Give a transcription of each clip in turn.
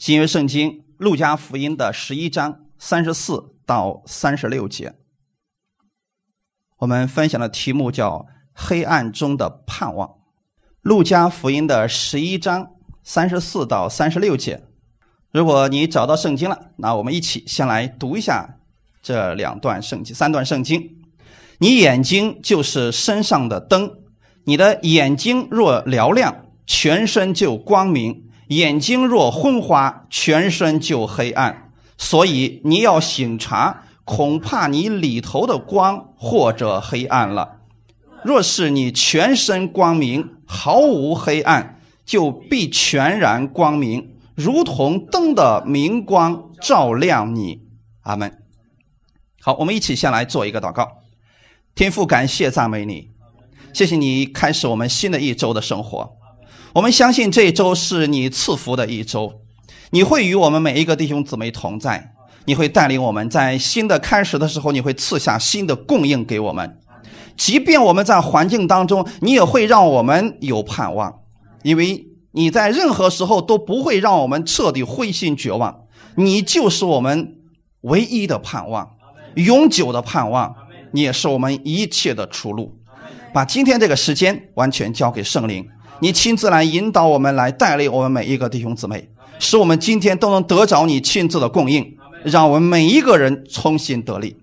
新约圣经路加福音的十一章三十四到三十六节，我们分享的题目叫“黑暗中的盼望”。路加福音的十一章三十四到三十六节，如果你找到圣经了，那我们一起先来读一下这两段圣经、三段圣经。你眼睛就是身上的灯，你的眼睛若嘹亮，全身就光明；眼睛若昏花，全身就黑暗。所以你要醒察，恐怕你里头的光或者黑暗了。若是你全身光明，毫无黑暗，就必全然光明，如同灯的明光照亮你。阿门。好，我们一起先来做一个祷告。天父，感谢赞美你，谢谢你开始我们新的一周的生活。我们相信这一周是你赐福的一周，你会与我们每一个弟兄姊妹同在，你会带领我们在新的开始的时候，你会赐下新的供应给我们。即便我们在环境当中，你也会让我们有盼望，因为你在任何时候都不会让我们彻底灰心绝望。你就是我们唯一的盼望，永久的盼望。你也是我们一切的出路。把今天这个时间完全交给圣灵，你亲自来引导我们，来带领我们每一个弟兄姊妹，使我们今天都能得着你亲自的供应，让我们每一个人重新得力。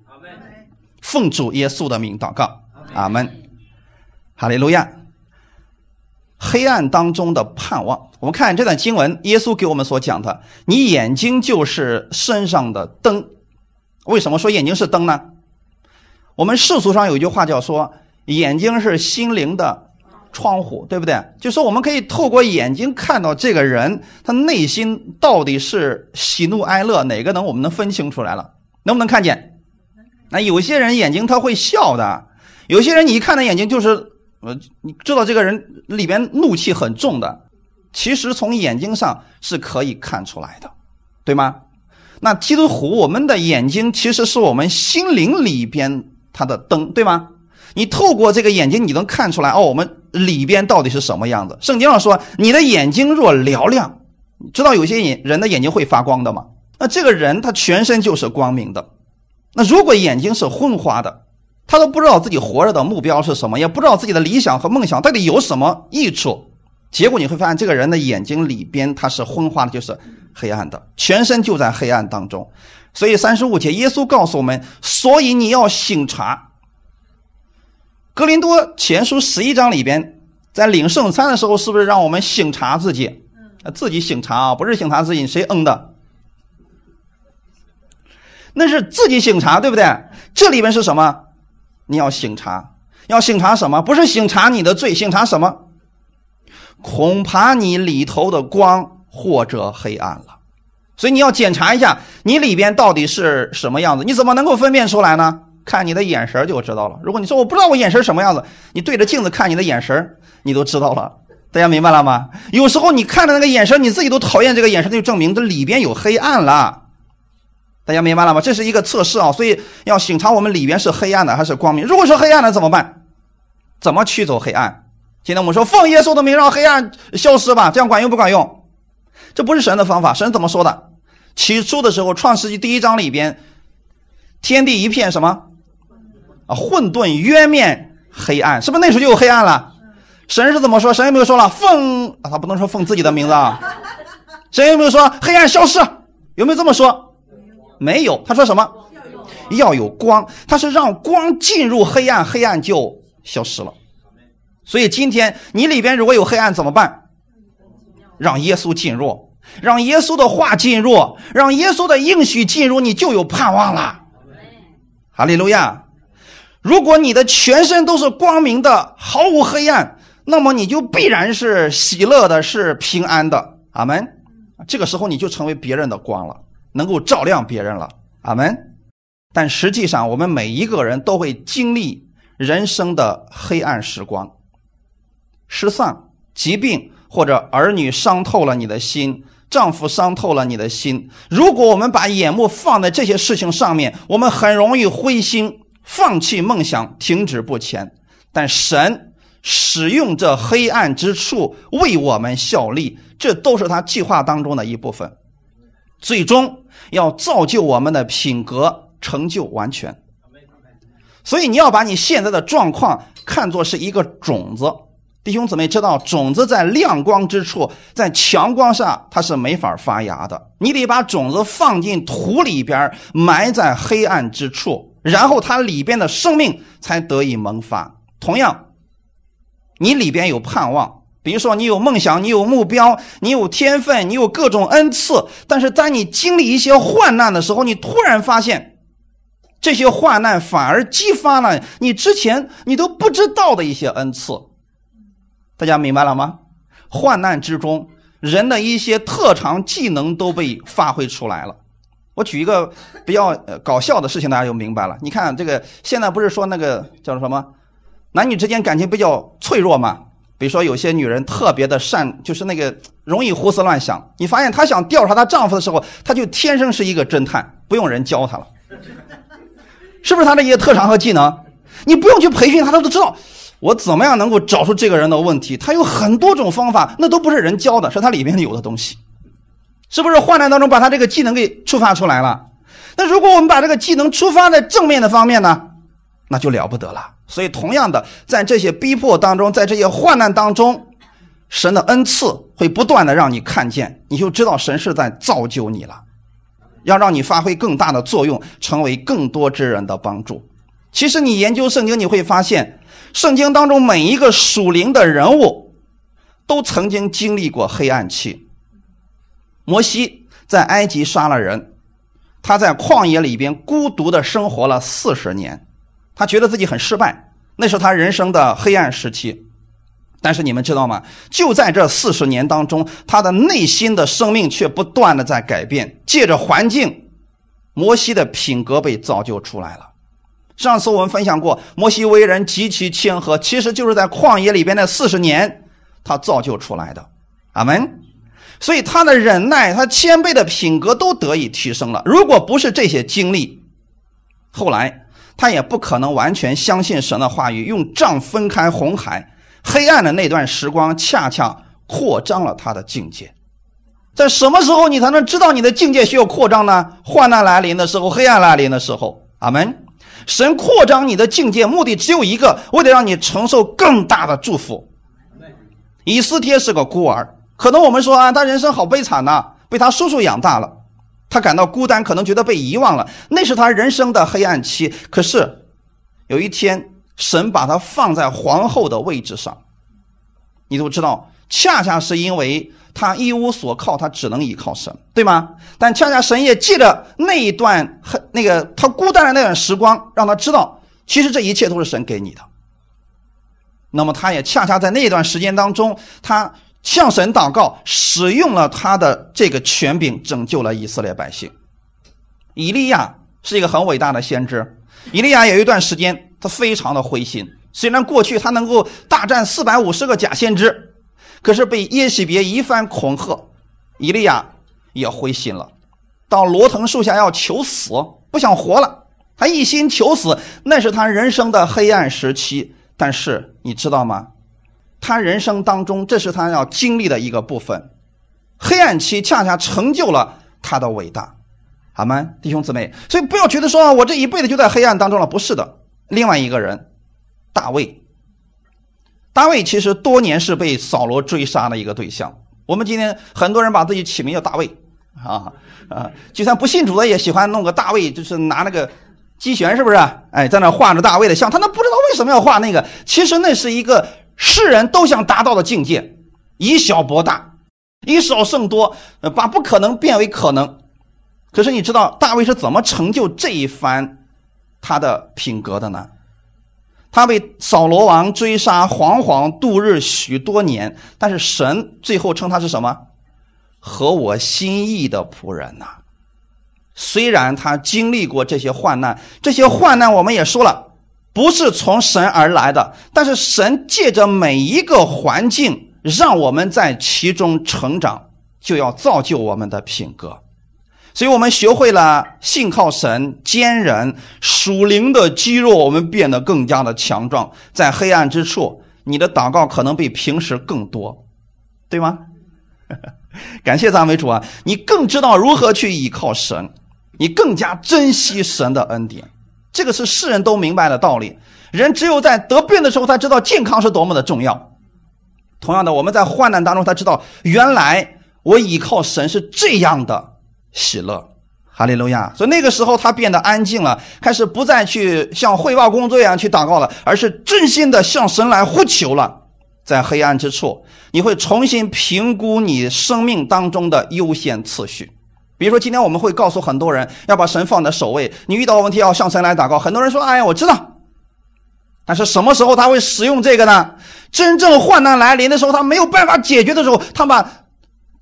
奉主耶稣的名祷告，阿门。哈利路亚。黑暗当中的盼望，我们看这段经文，耶稣给我们所讲的：你眼睛就是身上的灯。为什么说眼睛是灯呢？我们世俗上有一句话叫说，眼睛是心灵的窗户，对不对？就说我们可以透过眼睛看到这个人他内心到底是喜怒哀乐哪个能我们能分清出来了，能不能看见？那有些人眼睛他会笑的，有些人你一看他眼睛就是呃，你知道这个人里边怒气很重的，其实从眼睛上是可以看出来的，对吗？那基督徒我们的眼睛其实是我们心灵里边。它的灯对吗？你透过这个眼睛，你能看出来哦，我们里边到底是什么样子？圣经上说，你的眼睛若嘹亮，知道有些眼人的眼睛会发光的吗？那这个人他全身就是光明的。那如果眼睛是昏花的，他都不知道自己活着的目标是什么，也不知道自己的理想和梦想到底有什么益处。结果你会发现，这个人的眼睛里边他是昏花的，就是黑暗的，全身就在黑暗当中。所以三十五节，耶稣告诉我们：所以你要醒察。格林多前书十一章里边，在领圣餐的时候，是不是让我们醒察自己？自己醒察啊，不是醒察自己，谁嗯的？那是自己醒察，对不对？这里边是什么？你要醒察，要醒察什么？不是醒察你的罪，醒察什么？恐怕你里头的光或者黑暗了。所以你要检查一下你里边到底是什么样子，你怎么能够分辨出来呢？看你的眼神就知道了。如果你说我不知道我眼神什么样子，你对着镜子看你的眼神，你都知道了。大家明白了吗？有时候你看的那个眼神，你自己都讨厌这个眼神，就证明这里边有黑暗了。大家明白了吗？这是一个测试啊，所以要审查我们里边是黑暗的还是光明。如果是黑暗的怎么办？怎么驱走黑暗？今天我们说奉耶稣的名让黑暗消失吧，这样管用不管用？这不是神的方法，神怎么说的？起初的时候，《创世纪》第一章里边，天地一片什么啊？混沌渊面黑暗，是不是那时候就有黑暗了？神是怎么说？神有没有说了奉啊？他不能说奉自己的名字啊。神有没有说黑暗消失？有没有这么说？没有。他说什么？要有光。他是让光进入黑暗，黑暗就消失了。所以今天你里边如果有黑暗怎么办？让耶稣进入，让耶稣的话进入，让耶稣的应许进入，你就有盼望了。哈利路亚！如果你的全身都是光明的，毫无黑暗，那么你就必然是喜乐的，是平安的。阿门。这个时候你就成为别人的光了，能够照亮别人了。阿门。但实际上，我们每一个人都会经历人生的黑暗时光，失丧、疾病。或者儿女伤透了你的心，丈夫伤透了你的心。如果我们把眼目放在这些事情上面，我们很容易灰心，放弃梦想，停止不前。但神使用这黑暗之处为我们效力，这都是他计划当中的一部分。最终要造就我们的品格，成就完全。所以你要把你现在的状况看作是一个种子，弟兄姊妹知道，种子在亮光之处，在强光下它是没法发芽的。你得把种子放进土里边，埋在黑暗之处，然后它里边的生命才得以萌发。同样，你里边有盼望，比如说你有梦想，你有目标，你有天分，你有各种恩赐，但是当你经历一些患难的时候，你突然发现。这些患难反而激发了你之前你都不知道的一些恩赐，大家明白了吗？患难之中，人的一些特长技能都被发挥出来了。我举一个比较搞笑的事情，大家就明白了。你看这个，现在不是说那个叫什么，男女之间感情比较脆弱嘛？比如说有些女人特别的善，就是那个容易胡思乱想。你发现她想调查她丈夫的时候，她就天生是一个侦探，不用人教她了。是不是她的一些特长和技能？你不用去培训他，他都知道我怎么样能够找出这个人的问题。他有很多种方法，那都不是人教的，是他里面有的东西。是不是患难当中把他这个技能给触发出来了？那如果我们把这个技能触发在正面的方面呢，那就了不得了。所以，同样的，在这些逼迫当中，在这些患难当中，神的恩赐会不断的让你看见，你就知道神是在造就你了。要让你发挥更大的作用，成为更多之人的帮助。其实你研究圣经，你会发现，圣经当中每一个属灵的人物，都曾经经历过黑暗期。摩西在埃及杀了人，他在旷野里边孤独的生活了四十年，他觉得自己很失败，那是他人生的黑暗时期。但是你们知道吗？就在这四十年当中，他的内心的生命却不断的在改变。借着环境，摩西的品格被造就出来了。上次我们分享过，摩西为人极其谦和，其实就是在旷野里边的四十年，他造就出来的。阿门。所以他的忍耐、他谦卑的品格都得以提升了。如果不是这些经历，后来他也不可能完全相信神的话语，用杖分开红海。黑暗的那段时光，恰恰扩张了他的境界。在什么时候你才能知道你的境界需要扩张呢？患难来临的时候，黑暗来临的时候。阿门。神扩张你的境界，目的只有一个，为了让你承受更大的祝福。以斯帖是个孤儿，可能我们说啊，他人生好悲惨呐，被他叔叔养大了，他感到孤单，可能觉得被遗忘了，那是他人生的黑暗期。可是有一天。神把他放在皇后的位置上，你都知道，恰恰是因为他一无所靠，他只能依靠神，对吗？但恰恰神也借着那一段很那个他孤单的那段时光，让他知道，其实这一切都是神给你的。那么，他也恰恰在那段时间当中，他向神祷告，使用了他的这个权柄，拯救了以色列百姓。以利亚是一个很伟大的先知，以利亚有一段时间。他非常的灰心，虽然过去他能够大战四百五十个假先知，可是被耶喜别一番恐吓，以利亚也灰心了，到罗藤树下要求死，不想活了。他一心求死，那是他人生的黑暗时期。但是你知道吗？他人生当中，这是他要经历的一个部分。黑暗期恰恰成就了他的伟大，好吗，弟兄姊妹？所以不要觉得说我这一辈子就在黑暗当中了，不是的。另外一个人，大卫。大卫其实多年是被扫罗追杀的一个对象。我们今天很多人把自己起名叫大卫，啊啊，就算不信主的也喜欢弄个大卫，就是拿那个机旋，是不是？哎，在那画着大卫的像，他那不知道为什么要画那个。其实那是一个世人都想达到的境界，以小博大，以少胜多，把不可能变为可能。可是你知道大卫是怎么成就这一番？他的品格的呢？他被扫罗王追杀，惶惶度日许多年。但是神最后称他是什么？合我心意的仆人呐。虽然他经历过这些患难，这些患难我们也说了，不是从神而来的。但是神借着每一个环境，让我们在其中成长，就要造就我们的品格。所以我们学会了信靠神、坚忍、属灵的肌肉，我们变得更加的强壮。在黑暗之处，你的祷告可能比平时更多，对吗？感谢赞美主啊！你更知道如何去依靠神，你更加珍惜神的恩典。这个是世人都明白的道理。人只有在得病的时候，才知道健康是多么的重要。同样的，我们在患难当中，才知道原来我依靠神是这样的喜乐。哈利路亚！所以那个时候他变得安静了，开始不再去像汇报工作一样去祷告了，而是真心的向神来呼求了。在黑暗之处，你会重新评估你生命当中的优先次序。比如说，今天我们会告诉很多人要把神放在首位。你遇到问题要向神来祷告。很多人说：“哎呀，我知道。”但是什么时候他会使用这个呢？真正患难来临的时候，他没有办法解决的时候，他把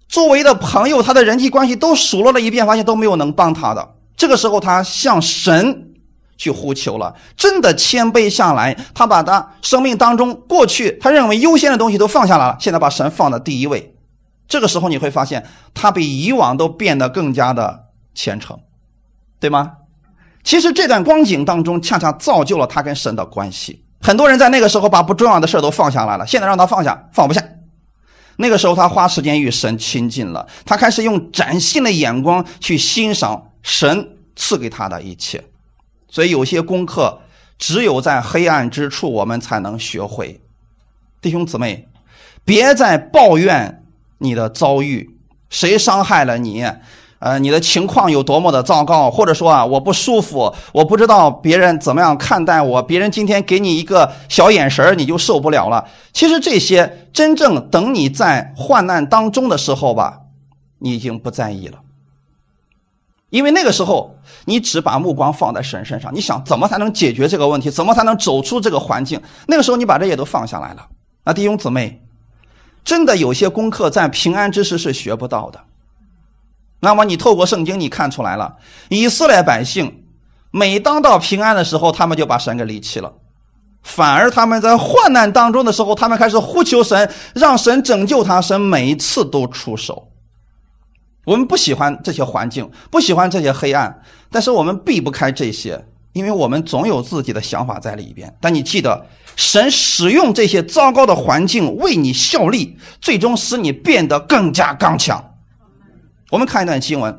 周围的朋友、他的人际关系都数落了一遍，发现都没有能帮他的。这个时候，他向神。去呼求了，真的谦卑下来，他把他生命当中过去他认为优先的东西都放下来了，现在把神放在第一位。这个时候你会发现，他比以往都变得更加的虔诚，对吗？其实这段光景当中，恰恰造就了他跟神的关系。很多人在那个时候把不重要的事都放下来了，现在让他放下，放不下。那个时候他花时间与神亲近了，他开始用崭新的眼光去欣赏神赐给他的一切。所以有些功课，只有在黑暗之处，我们才能学会。弟兄姊妹，别再抱怨你的遭遇，谁伤害了你？呃，你的情况有多么的糟糕，或者说啊，我不舒服，我不知道别人怎么样看待我，别人今天给你一个小眼神你就受不了了。其实这些，真正等你在患难当中的时候吧，你已经不在意了。因为那个时候，你只把目光放在神身上，你想怎么才能解决这个问题，怎么才能走出这个环境？那个时候，你把这些都放下来了。那弟兄姊妹，真的有些功课在平安之时是学不到的。那么你透过圣经，你看出来了，以色列百姓每当到平安的时候，他们就把神给离弃了；反而他们在患难当中的时候，他们开始呼求神，让神拯救他，神每一次都出手。我们不喜欢这些环境，不喜欢这些黑暗，但是我们避不开这些，因为我们总有自己的想法在里边。但你记得，神使用这些糟糕的环境为你效力，最终使你变得更加刚强。我们看一段经文，《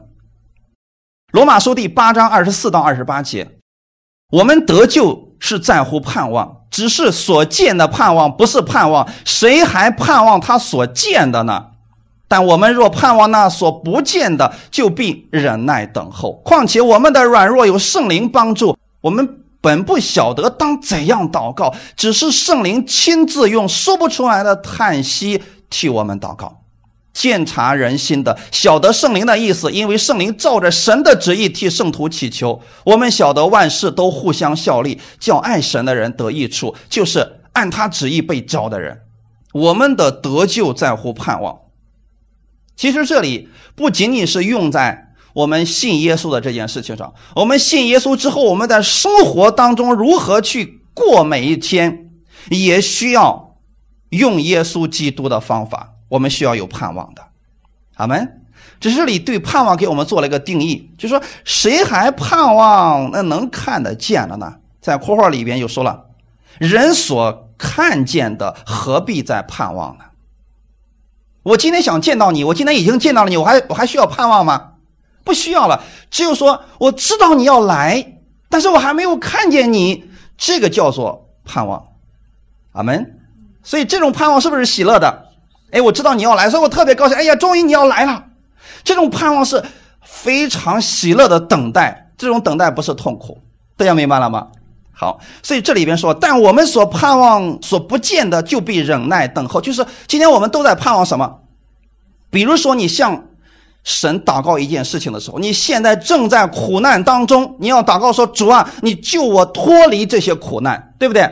罗马书》第八章二十四到二十八节：我们得救是在乎盼望，只是所见的盼望不是盼望，谁还盼望他所见的呢？但我们若盼望那所不见的，就必忍耐等候。况且我们的软弱有圣灵帮助，我们本不晓得当怎样祷告，只是圣灵亲自用说不出来的叹息替我们祷告。鉴察人心的，晓得圣灵的意思，因为圣灵照着神的旨意替圣徒祈求。我们晓得万事都互相效力，叫爱神的人得益处，就是按他旨意被召的人。我们的得救在乎盼望。其实这里不仅仅是用在我们信耶稣的这件事情上，我们信耶稣之后，我们在生活当中如何去过每一天，也需要用耶稣基督的方法。我们需要有盼望的，阿门。这这里对盼望给我们做了一个定义，就说谁还盼望那能看得见的呢？在括号里边又说了，人所看见的何必再盼望呢？我今天想见到你，我今天已经见到了你，我还我还需要盼望吗？不需要了。只有说我知道你要来，但是我还没有看见你，这个叫做盼望。阿门。所以这种盼望是不是喜乐的？哎，我知道你要来，所以我特别高兴。哎呀，终于你要来了。这种盼望是非常喜乐的等待，这种等待不是痛苦。大家明白了吗？好，所以这里边说，但我们所盼望所不见的，就必忍耐等候。就是今天我们都在盼望什么？比如说，你像神祷告一件事情的时候，你现在正在苦难当中，你要祷告说：“主啊，你救我脱离这些苦难，对不对？”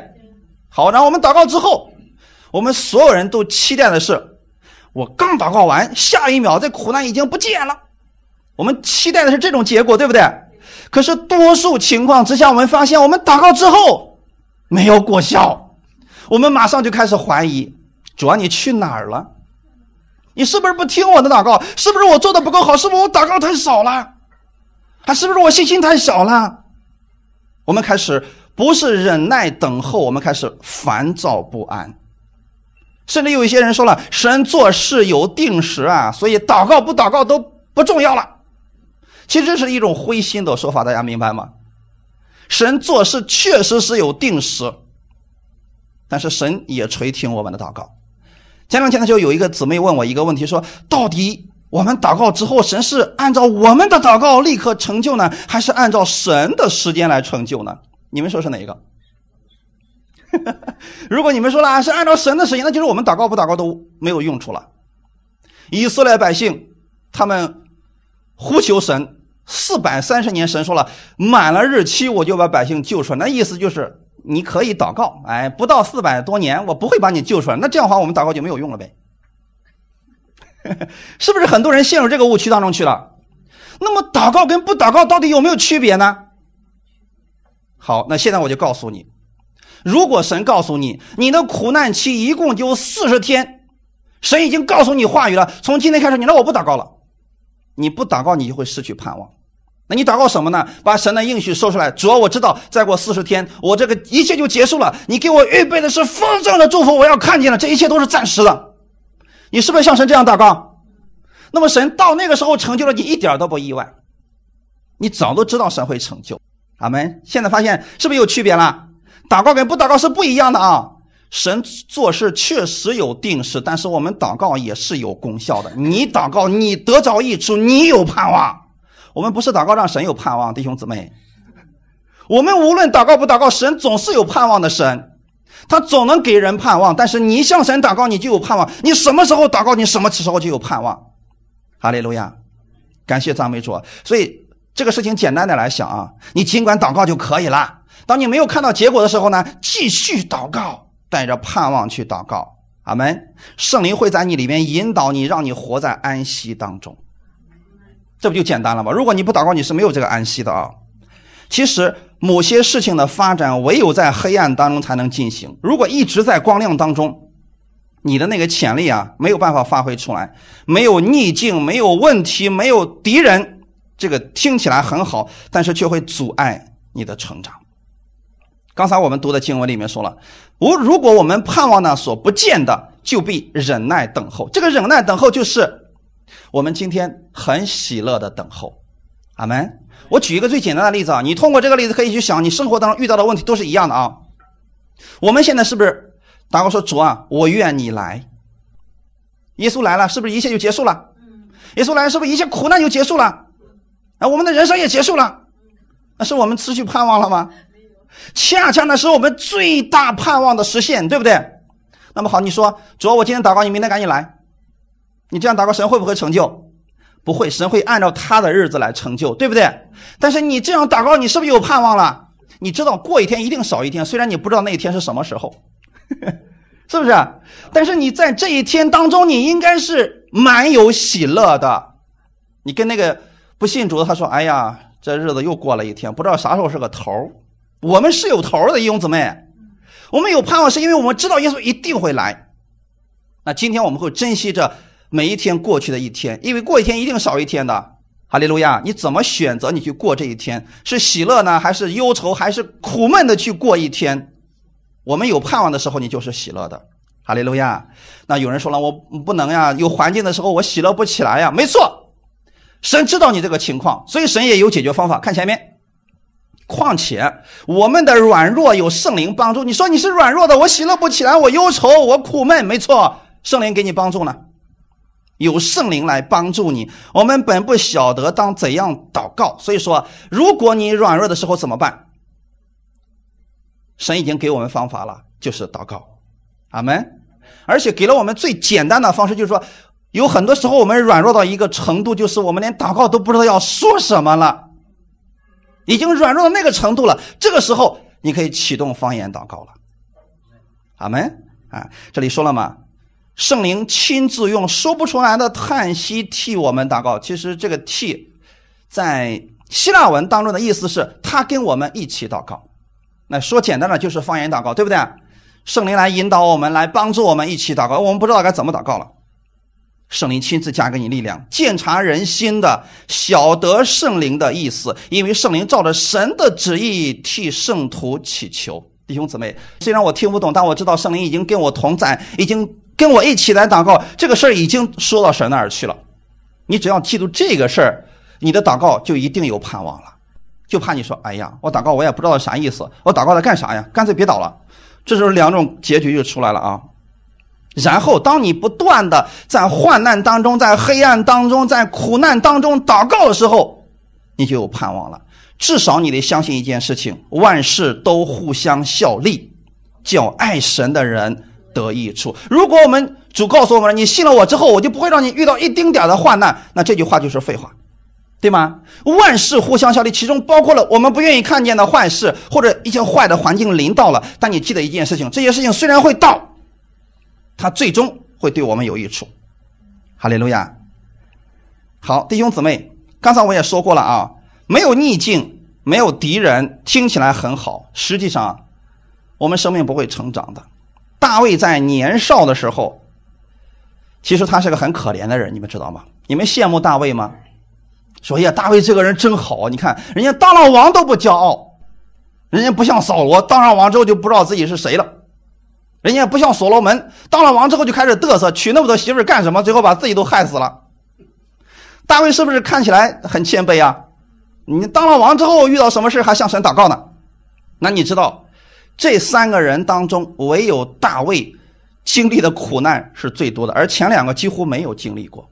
好，然后我们祷告之后，我们所有人都期待的是，我刚祷告完，下一秒这苦难已经不见了。我们期待的是这种结果，对不对？可是多数情况之下，我们发现我们祷告之后没有果效，我们马上就开始怀疑：主啊，你去哪儿了？你是不是不听我的祷告？是不是我做的不够好？是不是我祷告太少了？还是不是我信心太小了？我们开始不是忍耐等候，我们开始烦躁不安。甚至有一些人说了，神做事有定时啊，所以祷告不祷告都不重要了。其实这是一种灰心的说法，大家明白吗？神做事确实是有定时，但是神也垂听我们的祷告。前两天的时候，有一个姊妹问我一个问题，说到底我们祷告之后，神是按照我们的祷告立刻成就呢，还是按照神的时间来成就呢？你们说是哪一个？如果你们说了是按照神的时间，那就是我们祷告不祷告都没有用处了。以色列百姓他们呼求神四百三十年，神说了满了日期我就把百姓救出来，那意思就是你可以祷告，哎，不到四百多年我不会把你救出来，那这样的话我们祷告就没有用了呗？是不是很多人陷入这个误区当中去了？那么祷告跟不祷告到底有没有区别呢？好，那现在我就告诉你。如果神告诉你，你的苦难期一共就四十天，神已经告诉你话语了。从今天开始，你让我不祷告了，你不祷告，你就会失去盼望。那你祷告什么呢？把神的应许说出来。主要我知道，再过四十天，我这个一切就结束了。你给我预备的是丰盛的祝福，我要看见了，这一切都是暂时的。你是不是像神这样祷告？那么神到那个时候成就了，你一点都不意外。你早都知道神会成就。阿门。现在发现是不是有区别了？祷告跟不祷告是不一样的啊！神做事确实有定时，但是我们祷告也是有功效的。你祷告，你得着益处，你有盼望。我们不是祷告让神有盼望，弟兄姊妹。我们无论祷告不祷告，神总是有盼望的神，他总能给人盼望。但是你向神祷告，你就有盼望。你什么时候祷告，你什么时候就有盼望。哈利路亚，感谢赞美主。所以这个事情简单的来想啊，你尽管祷告就可以了。当你没有看到结果的时候呢，继续祷告，带着盼望去祷告。阿门。圣灵会在你里面引导你，让你活在安息当中。这不就简单了吗？如果你不祷告，你是没有这个安息的啊。其实某些事情的发展，唯有在黑暗当中才能进行。如果一直在光亮当中，你的那个潜力啊，没有办法发挥出来。没有逆境，没有问题，没有敌人，这个听起来很好，但是却会阻碍你的成长。刚才我们读的经文里面说了，我如果我们盼望呢所不见的，就必忍耐等候。这个忍耐等候就是我们今天很喜乐的等候。阿门。我举一个最简单的例子啊，你通过这个例子可以去想，你生活当中遇到的问题都是一样的啊。我们现在是不是祷告说主啊，我愿你来。耶稣来了，是不是一切就结束了？耶稣来了，是不是一切苦难就结束了？啊，我们的人生也结束了。那是我们失去盼望了吗？恰恰那是我们最大盼望的实现，对不对？那么好，你说主要我今天祷告，你明天赶紧来。你这样祷告，神会不会成就？不会，神会按照他的日子来成就，对不对？但是你这样祷告，你是不是有盼望了？你知道过一天一定少一天，虽然你不知道那一天是什么时候，是不是？但是你在这一天当中，你应该是蛮有喜乐的。你跟那个不信主的他说：“哎呀，这日子又过了一天，不知道啥时候是个头。”我们是有头的，弟兄姊妹，我们有盼望，是因为我们知道耶稣一定会来。那今天我们会珍惜着每一天过去的一天，因为过一天一定少一天的。哈利路亚！你怎么选择你去过这一天？是喜乐呢，还是忧愁，还是苦闷的去过一天？我们有盼望的时候，你就是喜乐的。哈利路亚！那有人说了，我不能呀，有环境的时候我喜乐不起来呀。没错，神知道你这个情况，所以神也有解决方法。看前面。况且我们的软弱有圣灵帮助。你说你是软弱的，我喜乐不起来，我忧愁，我苦闷。没错，圣灵给你帮助呢，有圣灵来帮助你。我们本不晓得当怎样祷告，所以说，如果你软弱的时候怎么办？神已经给我们方法了，就是祷告。阿门。而且给了我们最简单的方式，就是说，有很多时候我们软弱到一个程度，就是我们连祷告都不知道要说什么了。已经软弱到那个程度了，这个时候你可以启动方言祷告了。阿门啊！这里说了嘛，圣灵亲自用说不出来的叹息替我们祷告。其实这个替在希腊文当中的意思是他跟我们一起祷告。那说简单了就是方言祷告，对不对？圣灵来引导我们，来帮助我们一起祷告。我们不知道该怎么祷告了。圣灵亲自加给你力量，鉴察人心的，晓得圣灵的意思，因为圣灵照着神的旨意替圣徒祈求。弟兄姊妹，虽然我听不懂，但我知道圣灵已经跟我同在，已经跟我一起来祷告，这个事儿已经说到神那儿去了。你只要记住这个事儿，你的祷告就一定有盼望了。就怕你说，哎呀，我祷告我也不知道啥意思，我祷告在干啥呀？干脆别祷了。这时候两种结局就出来了啊。然后，当你不断的在患难当中、在黑暗当中、在苦难当中祷告的时候，你就有盼望了。至少你得相信一件事情：万事都互相效力，叫爱神的人得益处。如果我们主告诉我们，你信了我之后，我就不会让你遇到一丁点的患难，那这句话就是废话。对吗？万事互相效力，其中包括了我们不愿意看见的坏事，或者一些坏的环境临到了。但你记得一件事情：这些事情虽然会到，它最终会对我们有益处。哈利路亚。好，弟兄姊妹，刚才我也说过了啊，没有逆境，没有敌人，听起来很好，实际上我们生命不会成长的。大卫在年少的时候，其实他是个很可怜的人，你们知道吗？你们羡慕大卫吗？说呀，大卫这个人真好，你看人家当了王都不骄傲，人家不像扫罗当上王之后就不知道自己是谁了，人家不像所罗门当了王之后就开始嘚瑟，娶那么多媳妇干什么？最后把自己都害死了。大卫是不是看起来很谦卑啊？你当了王之后遇到什么事还向神祷告呢？那你知道这三个人当中，唯有大卫经历的苦难是最多的，而前两个几乎没有经历过。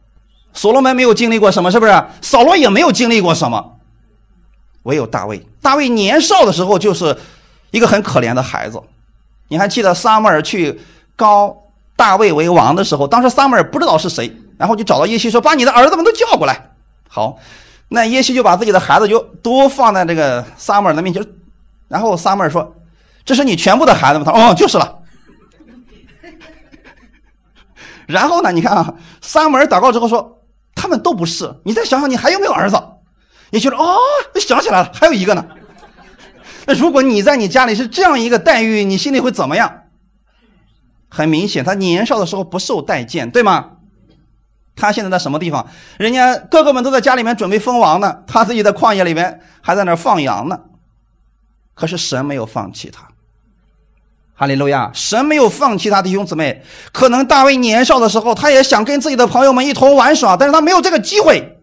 所罗门没有经历过什么，是不是？扫罗也没有经历过什么，唯有大卫。大卫年少的时候就是一个很可怜的孩子。你还记得撒母耳去高大卫为王的时候，当时撒母耳不知道是谁，然后就找到耶西说：“把你的儿子们都叫过来。”好，那耶西就把自己的孩子就都放在这个撒母耳的面前，然后撒母耳说：“这是你全部的孩子吗？”他说：“哦，就是了。”然后呢？你看啊，撒母耳祷告之后说。他们都不是，你再想想，你还有没有儿子？你觉得哦，想起来了，还有一个呢。那如果你在你家里是这样一个待遇，你心里会怎么样？很明显，他年少的时候不受待见，对吗？他现在在什么地方？人家哥哥们都在家里面准备封王呢，他自己在旷野里面还在那放羊呢。可是神没有放弃他。哈利路亚！神没有放弃他弟兄姊妹。可能大卫年少的时候，他也想跟自己的朋友们一同玩耍，但是他没有这个机会。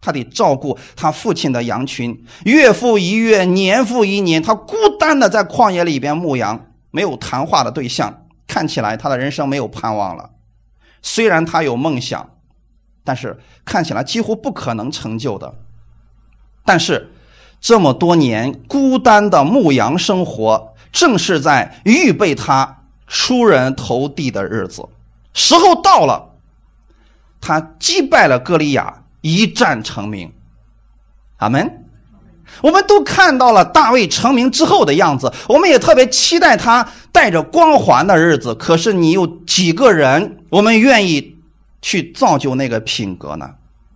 他得照顾他父亲的羊群，月复一月，年复一年，他孤单的在旷野里边牧羊，没有谈话的对象，看起来他的人生没有盼望了。虽然他有梦想，但是看起来几乎不可能成就的。但是这么多年孤单的牧羊生活。正是在预备他出人头地的日子，时候到了，他击败了歌利亚，一战成名。阿门。我们都看到了大卫成名之后的样子，我们也特别期待他带着光环的日子。可是你有几个人，我们愿意去造就那个品格呢？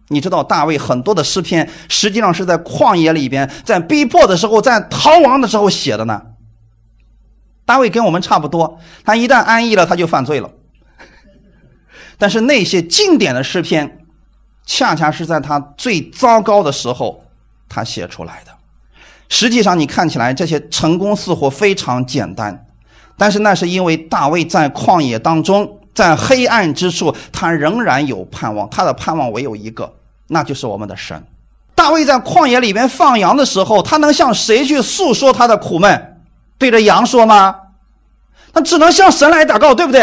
你知道大卫很多的诗篇，实际上是在旷野里边，在逼迫的时候，在逃亡的时候写的呢。大卫跟我们差不多，他一旦安逸了，他就犯罪了。但是那些经典的诗篇，恰恰是在他最糟糕的时候，他写出来的。实际上，你看起来这些成功似乎非常简单，但是那是因为大卫在旷野当中，在黑暗之处，他仍然有盼望。他的盼望唯有一个，那就是我们的神。大卫在旷野里面放羊的时候，他能向谁去诉说他的苦闷？对着羊说吗？他只能向神来祷告，对不对？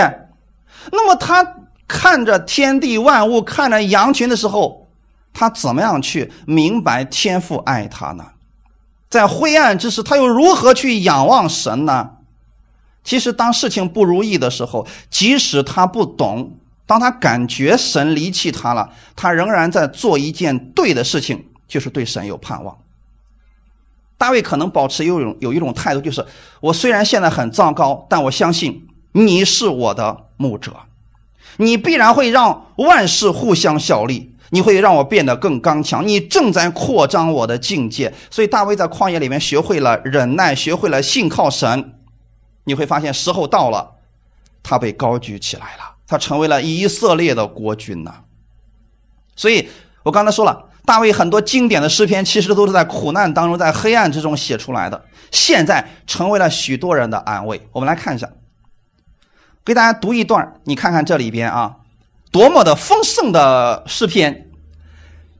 那么他看着天地万物，看着羊群的时候，他怎么样去明白天父爱他呢？在灰暗之时，他又如何去仰望神呢？其实，当事情不如意的时候，即使他不懂，当他感觉神离弃他了，他仍然在做一件对的事情，就是对神有盼望。大卫可能保持有一种有一种态度，就是我虽然现在很糟糕，但我相信你是我的牧者，你必然会让万事互相效力，你会让我变得更刚强，你正在扩张我的境界。所以大卫在旷野里面学会了忍耐，学会了信靠神。你会发现时候到了，他被高举起来了，他成为了以色列的国君呐。所以我刚才说了。大卫很多经典的诗篇，其实都是在苦难当中，在黑暗之中写出来的。现在成为了许多人的安慰。我们来看一下，给大家读一段，你看看这里边啊，多么的丰盛的诗篇。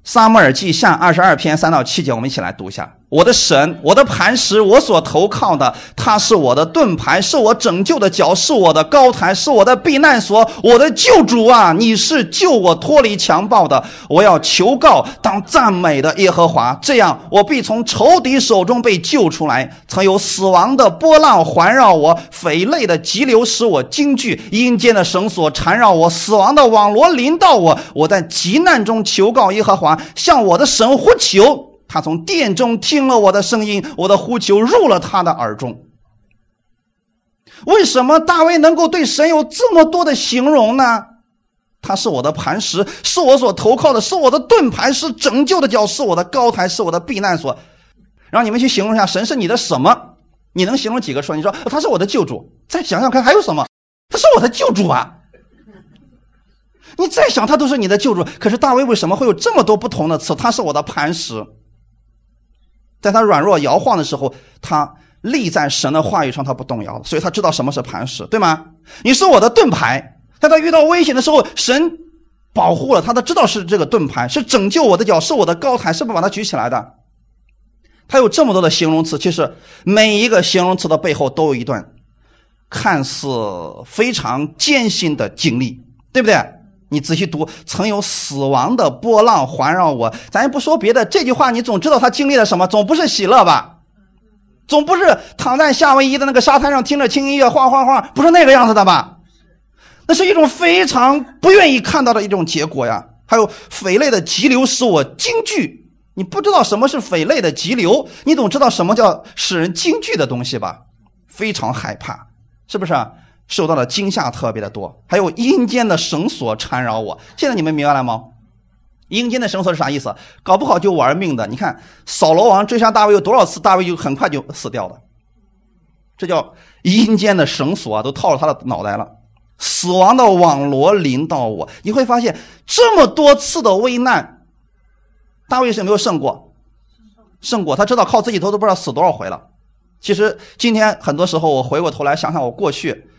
撒母耳记下二十二篇三到七节，我们一起来读一下。我的神，我的磐石，我所投靠的，他是我的盾牌，是我拯救的脚，是我的高台，是我的避难所，我的救主啊！你是救我脱离强暴的，我要求告当赞美的耶和华，这样我必从仇敌手中被救出来。曾有死亡的波浪环绕我，匪类的急流使我惊惧，阴间的绳索缠绕我，死亡的网罗临到我。我在急难中求告耶和华，向我的神呼求。他从殿中听了我的声音，我的呼求入了他的耳中。为什么大卫能够对神有这么多的形容呢？他是我的磐石，是我所投靠的，是我的盾牌，是拯救的脚，是我的高台，是我的避难所。让你们去形容一下，神是你的什么？你能形容几个？说，你说他是我的救主。再想想看，还有什么？他是我的救主啊！你再想，他都是你的救主。可是大卫为什么会有这么多不同的词？他是我的磐石。在他软弱摇晃的时候，他立在神的话语上，他不动摇，所以他知道什么是磐石，对吗？你是我的盾牌，在他遇到危险的时候，神保护了他，他知道是这个盾牌，是拯救我的脚，是我的高台，是不把他举起来的。他有这么多的形容词，其实每一个形容词的背后都有一段看似非常艰辛的经历，对不对？你仔细读，曾有死亡的波浪环绕我。咱也不说别的，这句话你总知道他经历了什么，总不是喜乐吧？总不是躺在夏威夷的那个沙滩上听着轻音乐晃晃晃，不是那个样子的吧？那是一种非常不愿意看到的一种结果呀。还有匪类的急流使我惊惧，你不知道什么是匪类的急流，你总知道什么叫使人惊惧的东西吧？非常害怕，是不是？受到的惊吓特别的多，还有阴间的绳索缠绕我。现在你们明白了吗？阴间的绳索是啥意思？搞不好就玩命的。你看扫罗王追杀大卫有多少次，大卫就很快就死掉了。这叫阴间的绳索啊都套了他的脑袋了。死亡的网罗临到我，你会发现这么多次的危难，大卫是没有胜过，胜过他知道靠自己头都不知道死多少回了。其实今天很多时候我回过头来想想我过去。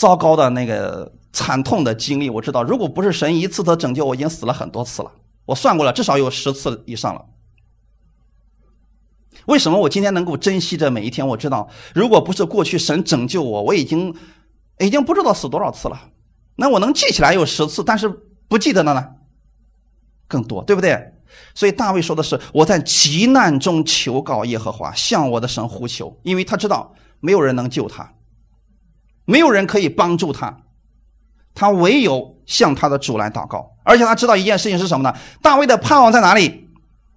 糟糕的那个惨痛的经历，我知道，如果不是神一次次拯救，我已经死了很多次了。我算过了，至少有十次以上了。为什么我今天能够珍惜这每一天？我知道，如果不是过去神拯救我，我已经已经不知道死多少次了。那我能记起来有十次，但是不记得的呢，更多，对不对？所以大卫说的是：“我在急难中求告耶和华，向我的神呼求，因为他知道没有人能救他。”没有人可以帮助他，他唯有向他的主来祷告。而且他知道一件事情是什么呢？大卫的盼望在哪里？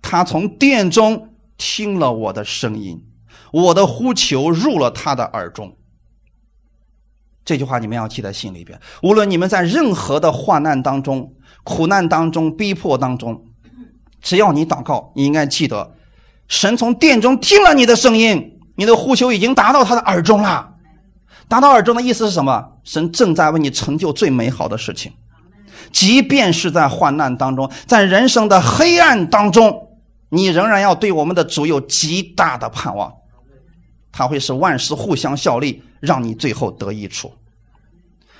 他从殿中听了我的声音，我的呼求入了他的耳中。这句话你们要记在心里边。无论你们在任何的患难当中、苦难当中、逼迫当中，只要你祷告，你应该记得，神从殿中听了你的声音，你的呼求已经达到他的耳中了。达到耳中的意思是什么？神正在为你成就最美好的事情，即便是在患难当中，在人生的黑暗当中，你仍然要对我们的主有极大的盼望，他会使万事互相效力，让你最后得益处。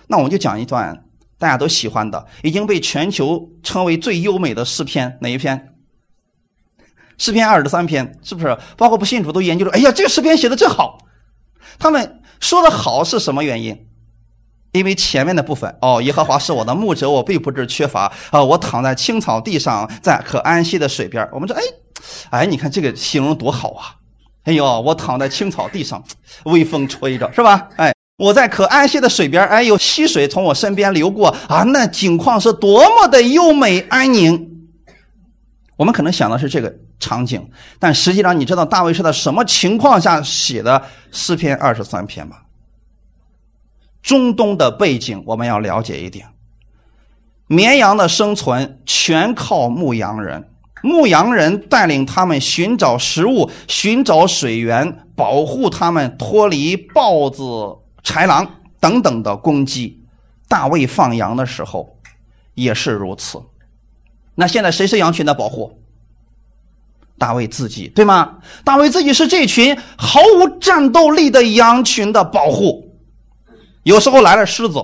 那我们就讲一段大家都喜欢的，已经被全球称为最优美的诗篇，哪一篇？诗篇二十三篇，是不是？包括不信主都研究了，哎呀，这个诗篇写的真好，他们。说的好是什么原因？因为前面的部分哦，耶和华是我的牧者，我并不致缺乏啊。我躺在青草地上，在可安息的水边。我们说，哎，哎，你看这个形容多好啊！哎呦，我躺在青草地上，微风吹着，是吧？哎，我在可安息的水边，哎，有溪水从我身边流过啊，那景况是多么的优美安宁。我们可能想的是这个。场景，但实际上你知道大卫是在什么情况下写的诗篇二十三篇吗？中东的背景我们要了解一点。绵羊的生存全靠牧羊人，牧羊人带领他们寻找食物、寻找水源，保护他们脱离豹子、豺狼等等的攻击。大卫放羊的时候也是如此。那现在谁是羊群的保护？大卫自己对吗？大卫自己是这群毫无战斗力的羊群的保护。有时候来了狮子，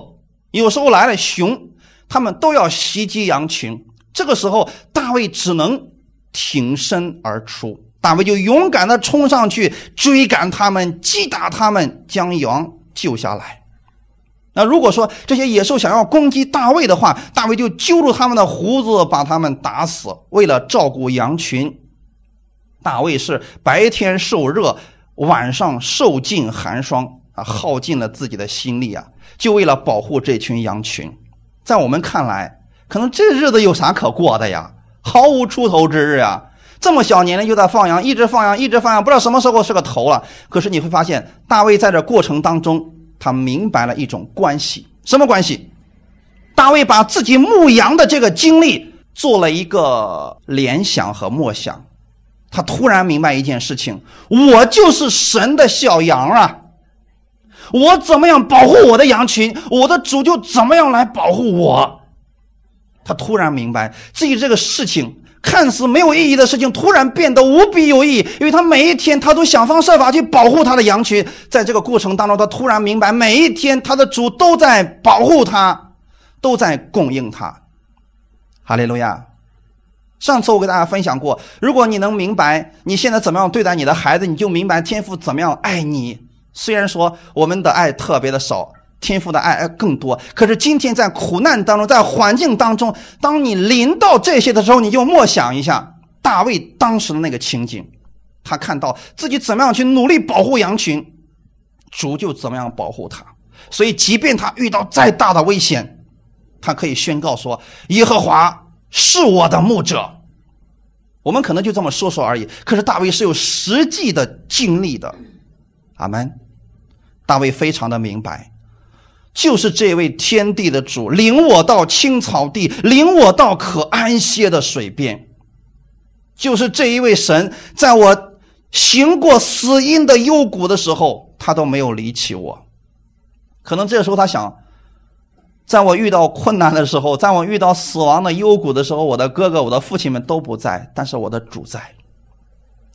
有时候来了熊，他们都要袭击羊群。这个时候，大卫只能挺身而出，大卫就勇敢地冲上去追赶他们，击打他们，将羊救下来。那如果说这些野兽想要攻击大卫的话，大卫就揪住他们的胡子，把他们打死。为了照顾羊群，大卫是白天受热，晚上受尽寒霜啊，耗尽了自己的心力啊，就为了保护这群羊群。在我们看来，可能这日子有啥可过的呀？毫无出头之日啊！这么小年龄就在放羊，一直放羊，一直放羊，不知道什么时候是个头了。可是你会发现，大卫在这过程当中。他明白了一种关系，什么关系？大卫把自己牧羊的这个经历做了一个联想和默想，他突然明白一件事情：我就是神的小羊啊！我怎么样保护我的羊群，我的主就怎么样来保护我。他突然明白自己这个事情。看似没有意义的事情，突然变得无比有意义，因为他每一天他都想方设法去保护他的羊群。在这个过程当中，他突然明白，每一天他的主都在保护他，都在供应他。哈利路亚！上次我给大家分享过，如果你能明白你现在怎么样对待你的孩子，你就明白天父怎么样爱你。虽然说我们的爱特别的少。天赋的爱更多，可是今天在苦难当中，在环境当中，当你临到这些的时候，你就默想一下大卫当时的那个情景，他看到自己怎么样去努力保护羊群，主就怎么样保护他。所以，即便他遇到再大的危险，他可以宣告说：“耶和华是我的牧者。”我们可能就这么说说而已，可是大卫是有实际的经历的。阿门。大卫非常的明白。就是这位天地的主领我到青草地，领我到可安歇的水边。就是这一位神，在我行过死荫的幽谷的时候，他都没有离弃我。可能这个时候他想，在我遇到困难的时候，在我遇到死亡的幽谷的时候，我的哥哥、我的父亲们都不在，但是我的主在。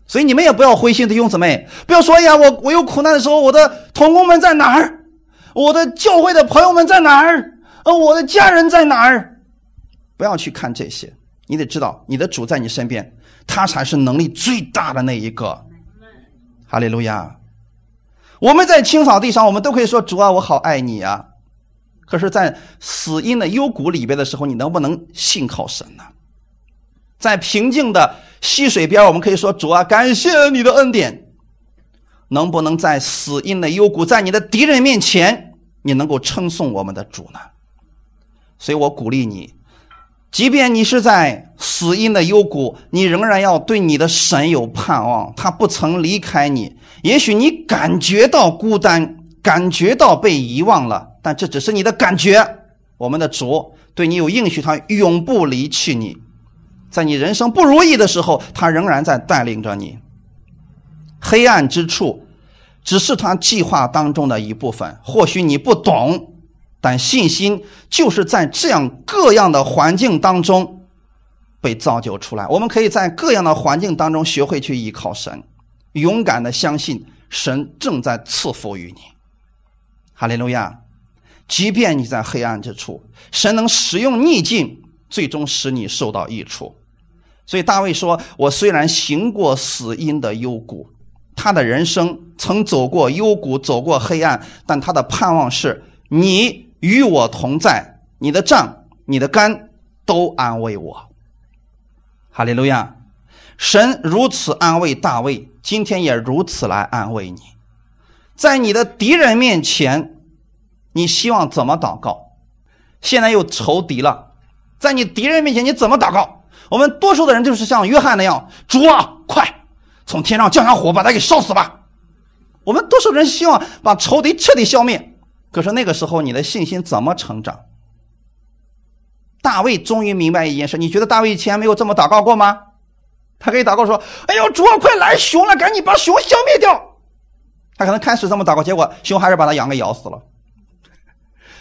所以你们也不要灰心的用姊妹，不要说呀，我我有苦难的时候，我的同工们在哪儿？我的教会的朋友们在哪儿？呃，我的家人在哪儿？不要去看这些，你得知道你的主在你身边，他才是能力最大的那一个。哈利路亚！我们在青草地上，我们都可以说主啊，我好爱你啊。可是，在死荫的幽谷里边的时候，你能不能信靠神呢？在平静的溪水边，我们可以说主啊，感谢你的恩典。能不能在死荫的幽谷，在你的敌人面前，你能够称颂我们的主呢？所以我鼓励你，即便你是在死荫的幽谷，你仍然要对你的神有盼望，他不曾离开你。也许你感觉到孤单，感觉到被遗忘了，但这只是你的感觉。我们的主对你有应许，他永不离弃你。在你人生不如意的时候，他仍然在带领着你。黑暗之处，只是他计划当中的一部分。或许你不懂，但信心就是在这样各样的环境当中被造就出来。我们可以在各样的环境当中学会去依靠神，勇敢的相信神正在赐福于你。哈利路亚！即便你在黑暗之处，神能使用逆境，最终使你受到益处。所以大卫说：“我虽然行过死荫的幽谷。”他的人生曾走过幽谷，走过黑暗，但他的盼望是：你与我同在，你的杖、你的肝都安慰我。哈利路亚！神如此安慰大卫，今天也如此来安慰你。在你的敌人面前，你希望怎么祷告？现在有仇敌了，在你敌人面前，你怎么祷告？我们多数的人就是像约翰那样：主啊，快！从天上降下火，把他给烧死吧！我们多数人希望把仇敌彻底消灭，可是那个时候你的信心怎么成长？大卫终于明白一件事：你觉得大卫以前没有这么祷告过吗？他可以祷告说：“哎呦，主啊，快来熊了，赶紧把熊消灭掉！”他可能开始这么祷告，结果熊还是把他羊给咬死了。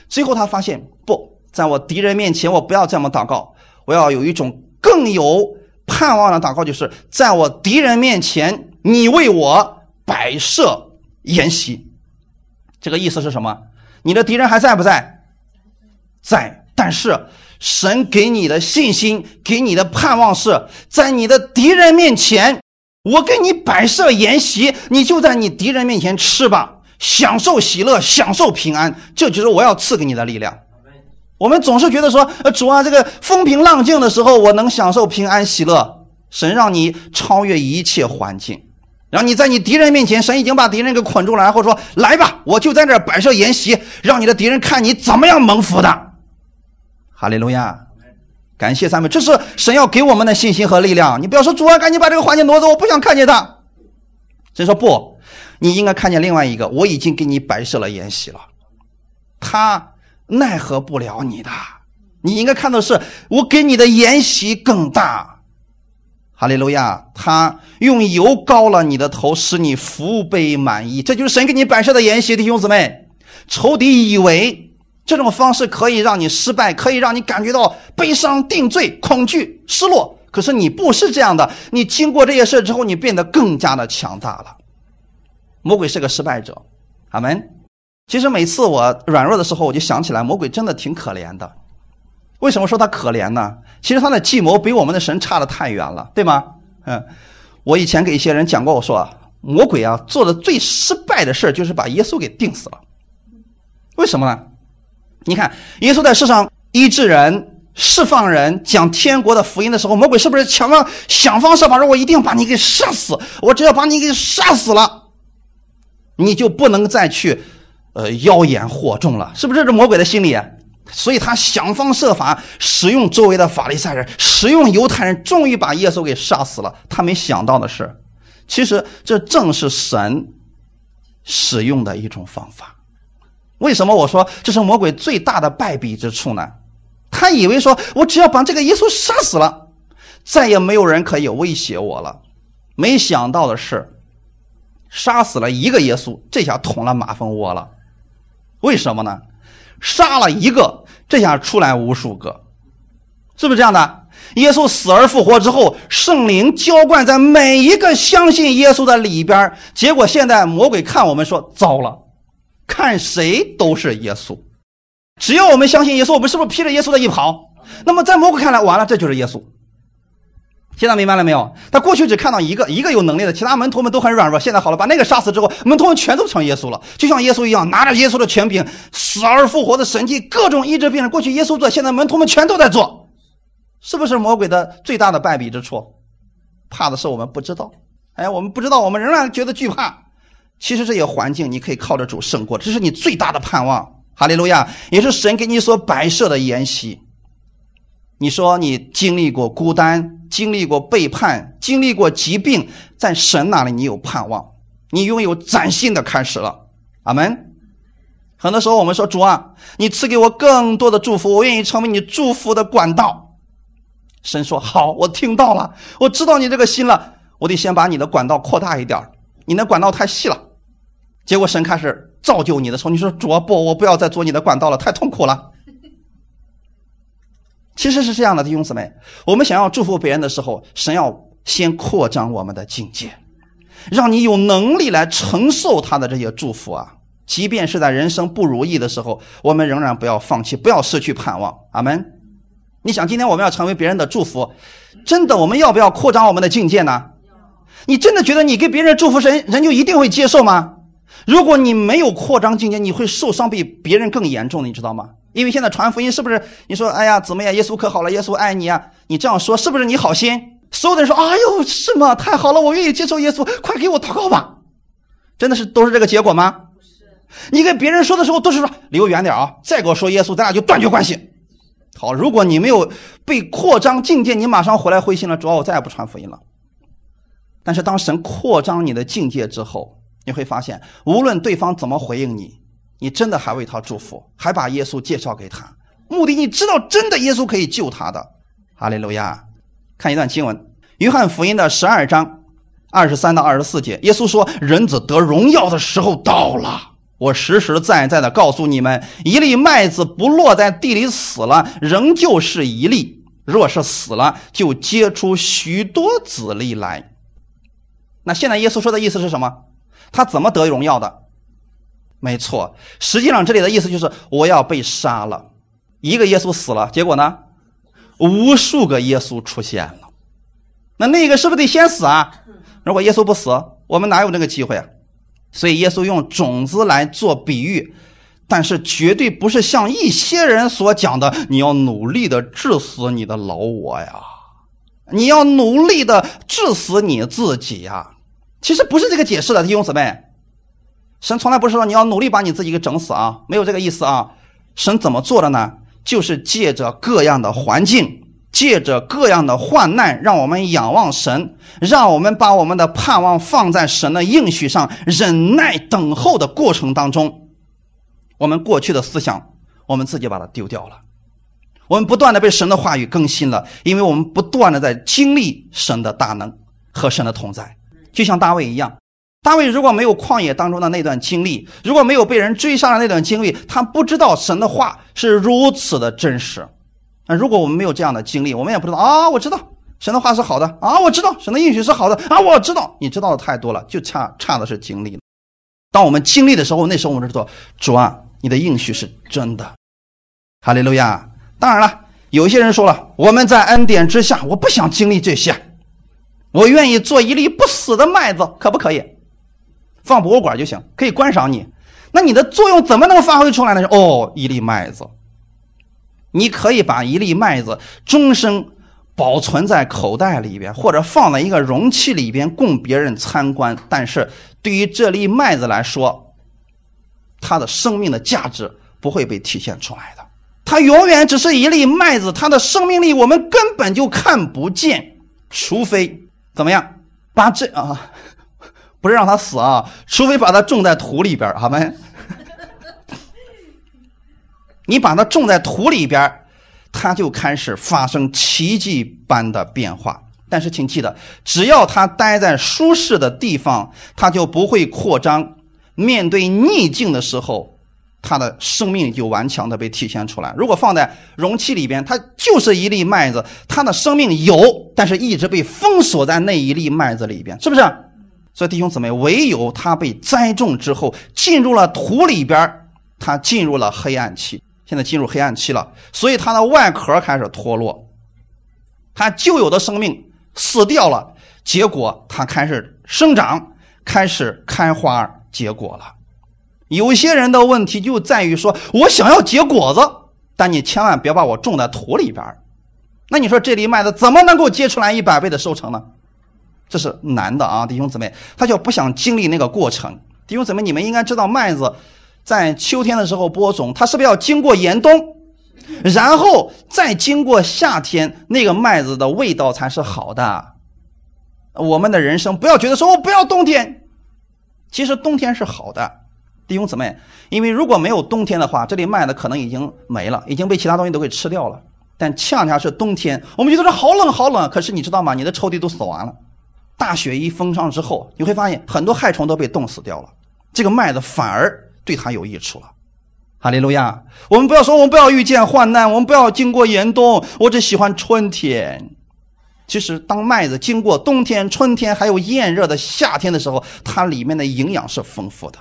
最后他发现，不在我敌人面前，我不要这么祷告，我要有一种更有。盼望的祷告就是在我敌人面前，你为我摆设筵席。这个意思是什么？你的敌人还在不在？在。但是神给你的信心，给你的盼望是在你的敌人面前，我给你摆设筵席，你就在你敌人面前吃吧，享受喜乐，享受平安。这就是我要赐给你的力量。我们总是觉得说，主啊，这个风平浪静的时候，我能享受平安喜乐。神让你超越一切环境。然后你在你敌人面前，神已经把敌人给捆住了，然后说：“来吧，我就在这摆设筵席，让你的敌人看你怎么样蒙福的。”哈利路亚，感谢三位，这是神要给我们的信心和力量。你不要说主啊，赶紧把这个环境挪走，我不想看见他。神说不，你应该看见另外一个，我已经给你摆设了筵席了，他奈何不了你的。你应该看到是我给你的筵席更大。哈利路亚！他用油膏了你的头，使你福杯满溢。这就是神给你摆设的筵席，弟兄姊妹。仇敌以为这种方式可以让你失败，可以让你感觉到悲伤、定罪、恐惧、失落。可是你不是这样的，你经过这些事之后，你变得更加的强大了。魔鬼是个失败者，阿门。其实每次我软弱的时候，我就想起来，魔鬼真的挺可怜的。为什么说他可怜呢？其实他的计谋比我们的神差的太远了，对吗？嗯，我以前给一些人讲过，我说啊魔鬼啊做的最失败的事就是把耶稣给定死了。为什么呢？你看耶稣在世上医治人、释放人、讲天国的福音的时候，魔鬼是不是想方想方设法说，我一定把你给杀死？我只要把你给杀死了，你就不能再去呃妖言惑众了，是不是？这是魔鬼的心理。所以他想方设法使用周围的法利赛人，使用犹太人，终于把耶稣给杀死了。他没想到的是，其实这正是神使用的一种方法。为什么我说这是魔鬼最大的败笔之处呢？他以为说我只要把这个耶稣杀死了，再也没有人可以威胁我了。没想到的是，杀死了一个耶稣，这下捅了马蜂窝了。为什么呢？杀了一个，这下出来无数个，是不是这样的？耶稣死而复活之后，圣灵浇灌在每一个相信耶稣的里边结果现在魔鬼看我们说：糟了，看谁都是耶稣。只要我们相信耶稣，我们是不是披着耶稣的衣袍？那么在魔鬼看来，完了，这就是耶稣。现在明白了没有？他过去只看到一个，一个有能力的，其他门徒们都很软弱。现在好了，把那个杀死之后，门徒们全都成耶稣了，就像耶稣一样，拿着耶稣的权柄，死而复活的神迹，各种医治病人。过去耶稣做，现在门徒们全都在做，是不是魔鬼的最大的败笔之处？怕的是我们不知道。哎，我们不知道，我们仍然觉得惧怕。其实这些环境你可以靠着主胜过，这是你最大的盼望。哈利路亚，也是神给你所摆设的筵席。你说你经历过孤单。经历过背叛，经历过疾病，在神那里你有盼望，你拥有崭新的开始了。阿门。很多时候我们说主啊，你赐给我更多的祝福，我愿意成为你祝福的管道。神说好，我听到了，我知道你这个心了，我得先把你的管道扩大一点你的管道太细了。结果神开始造就你的时候，你说主啊不，我不要再做你的管道了，太痛苦了。其实是这样的，弟兄姊妹，我们想要祝福别人的时候，神要先扩张我们的境界，让你有能力来承受他的这些祝福啊。即便是在人生不如意的时候，我们仍然不要放弃，不要失去盼望。阿门。你想，今天我们要成为别人的祝福，真的，我们要不要扩张我们的境界呢？你真的觉得你给别人祝福，神人就一定会接受吗？如果你没有扩张境界，你会受伤比别人更严重，你知道吗？因为现在传福音是不是？你说，哎呀，怎么样？耶稣可好了，耶稣爱你啊！你这样说是不是你好心？所有的人说，哎呦，是吗？太好了，我愿意接受耶稣，快给我祷告吧！真的是都是这个结果吗？你跟别人说的时候都是说离我远点啊！再给我说耶稣，咱俩就断绝关系。好，如果你没有被扩张境界，你马上回来灰心了，主要我再也不传福音了。但是当神扩张你的境界之后，你会发现，无论对方怎么回应你。你真的还为他祝福，还把耶稣介绍给他，目的你知道真的耶稣可以救他的。哈利路亚！看一段经文，《约翰福音》的十二章二十三到二十四节，耶稣说：“人子得荣耀的时候到了。我实实在在的告诉你们，一粒麦子不落在地里死了，仍旧是一粒；若是死了，就结出许多子粒来。”那现在耶稣说的意思是什么？他怎么得荣耀的？没错，实际上这里的意思就是我要被杀了。一个耶稣死了，结果呢，无数个耶稣出现了。那那个是不是得先死啊？如果耶稣不死，我们哪有那个机会啊？所以耶稣用种子来做比喻，但是绝对不是像一些人所讲的，你要努力的治死你的老我呀，你要努力的治死你自己呀。其实不是这个解释的，弟兄姊妹。神从来不是说你要努力把你自己给整死啊，没有这个意思啊。神怎么做的呢？就是借着各样的环境。借着各样的患难，让我们仰望神，让我们把我们的盼望放在神的应许上，忍耐等候的过程当中，我们过去的思想，我们自己把它丢掉了。我们不断的被神的话语更新了，因为我们不断的在经历神的大能和神的同在，就像大卫一样。大卫如果没有旷野当中的那段经历，如果没有被人追杀的那段经历，他不知道神的话是如此的真实。那如果我们没有这样的经历，我们也不知道啊。我知道神的话是好的啊，我知道神的应许是好的啊，我知道你知道的太多了，就差差的是经历。当我们经历的时候，那时候我们知道主啊，你的应许是真的。哈利路亚。当然了，有些人说了，我们在恩典之下，我不想经历这些，我愿意做一粒不死的麦子，可不可以？放博物馆就行，可以观赏你。那你的作用怎么能发挥出来呢？哦，一粒麦子。你可以把一粒麦子终生保存在口袋里边，或者放在一个容器里边供别人参观。但是对于这粒麦子来说，它的生命的价值不会被体现出来的。它永远只是一粒麦子，它的生命力我们根本就看不见。除非怎么样，把这啊，不是让它死啊，除非把它种在土里边，好吗？你把它种在土里边，它就开始发生奇迹般的变化。但是请记得，只要它待在舒适的地方，它就不会扩张。面对逆境的时候，它的生命就顽强的被体现出来。如果放在容器里边，它就是一粒麦子，它的生命有，但是一直被封锁在那一粒麦子里边，是不是？所以弟兄姊妹，唯有它被栽种之后，进入了土里边，它进入了黑暗期。现在进入黑暗期了，所以它的外壳开始脱落，它旧有的生命死掉了，结果它开始生长，开始开花结果了。有些人的问题就在于说，我想要结果子，但你千万别把我种在土里边那你说这粒麦子怎么能够结出来一百倍的收成呢？这是难的啊，弟兄姊妹，他就不想经历那个过程。弟兄姊妹，你们应该知道麦子。在秋天的时候播种，它是不是要经过严冬，然后再经过夏天，那个麦子的味道才是好的。我们的人生不要觉得说我不要冬天，其实冬天是好的，弟兄姊妹，因为如果没有冬天的话，这里麦子可能已经没了，已经被其他东西都给吃掉了。但恰恰是冬天，我们觉得说好冷好冷，可是你知道吗？你的抽屉都死完了，大雪一封上之后，你会发现很多害虫都被冻死掉了，这个麦子反而。对它有益处了，哈利路亚！我们不要说，我们不要遇见患难，我们不要经过严冬，我只喜欢春天。其实，当麦子经过冬天、春天，还有炎热的夏天的时候，它里面的营养是丰富的。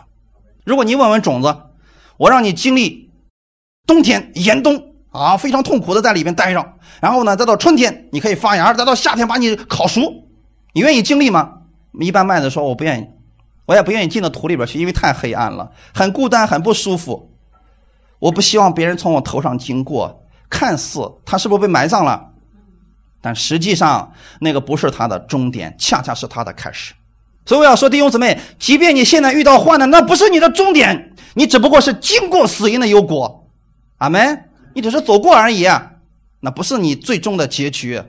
如果你问问种子，我让你经历冬天严冬啊，非常痛苦的在里面待着，然后呢，再到春天你可以发芽，再到夏天把你烤熟，你愿意经历吗？一般麦子说我不愿意。我也不愿意进到土里边去，因为太黑暗了，很孤单，很不舒服。我不希望别人从我头上经过，看似他是不是被埋葬了，但实际上那个不是他的终点，恰恰是他的开始。所以我要说，弟兄姊妹，即便你现在遇到患难，那不是你的终点，你只不过是经过死荫的有果，阿门。你只是走过而已，那不是你最终的结局，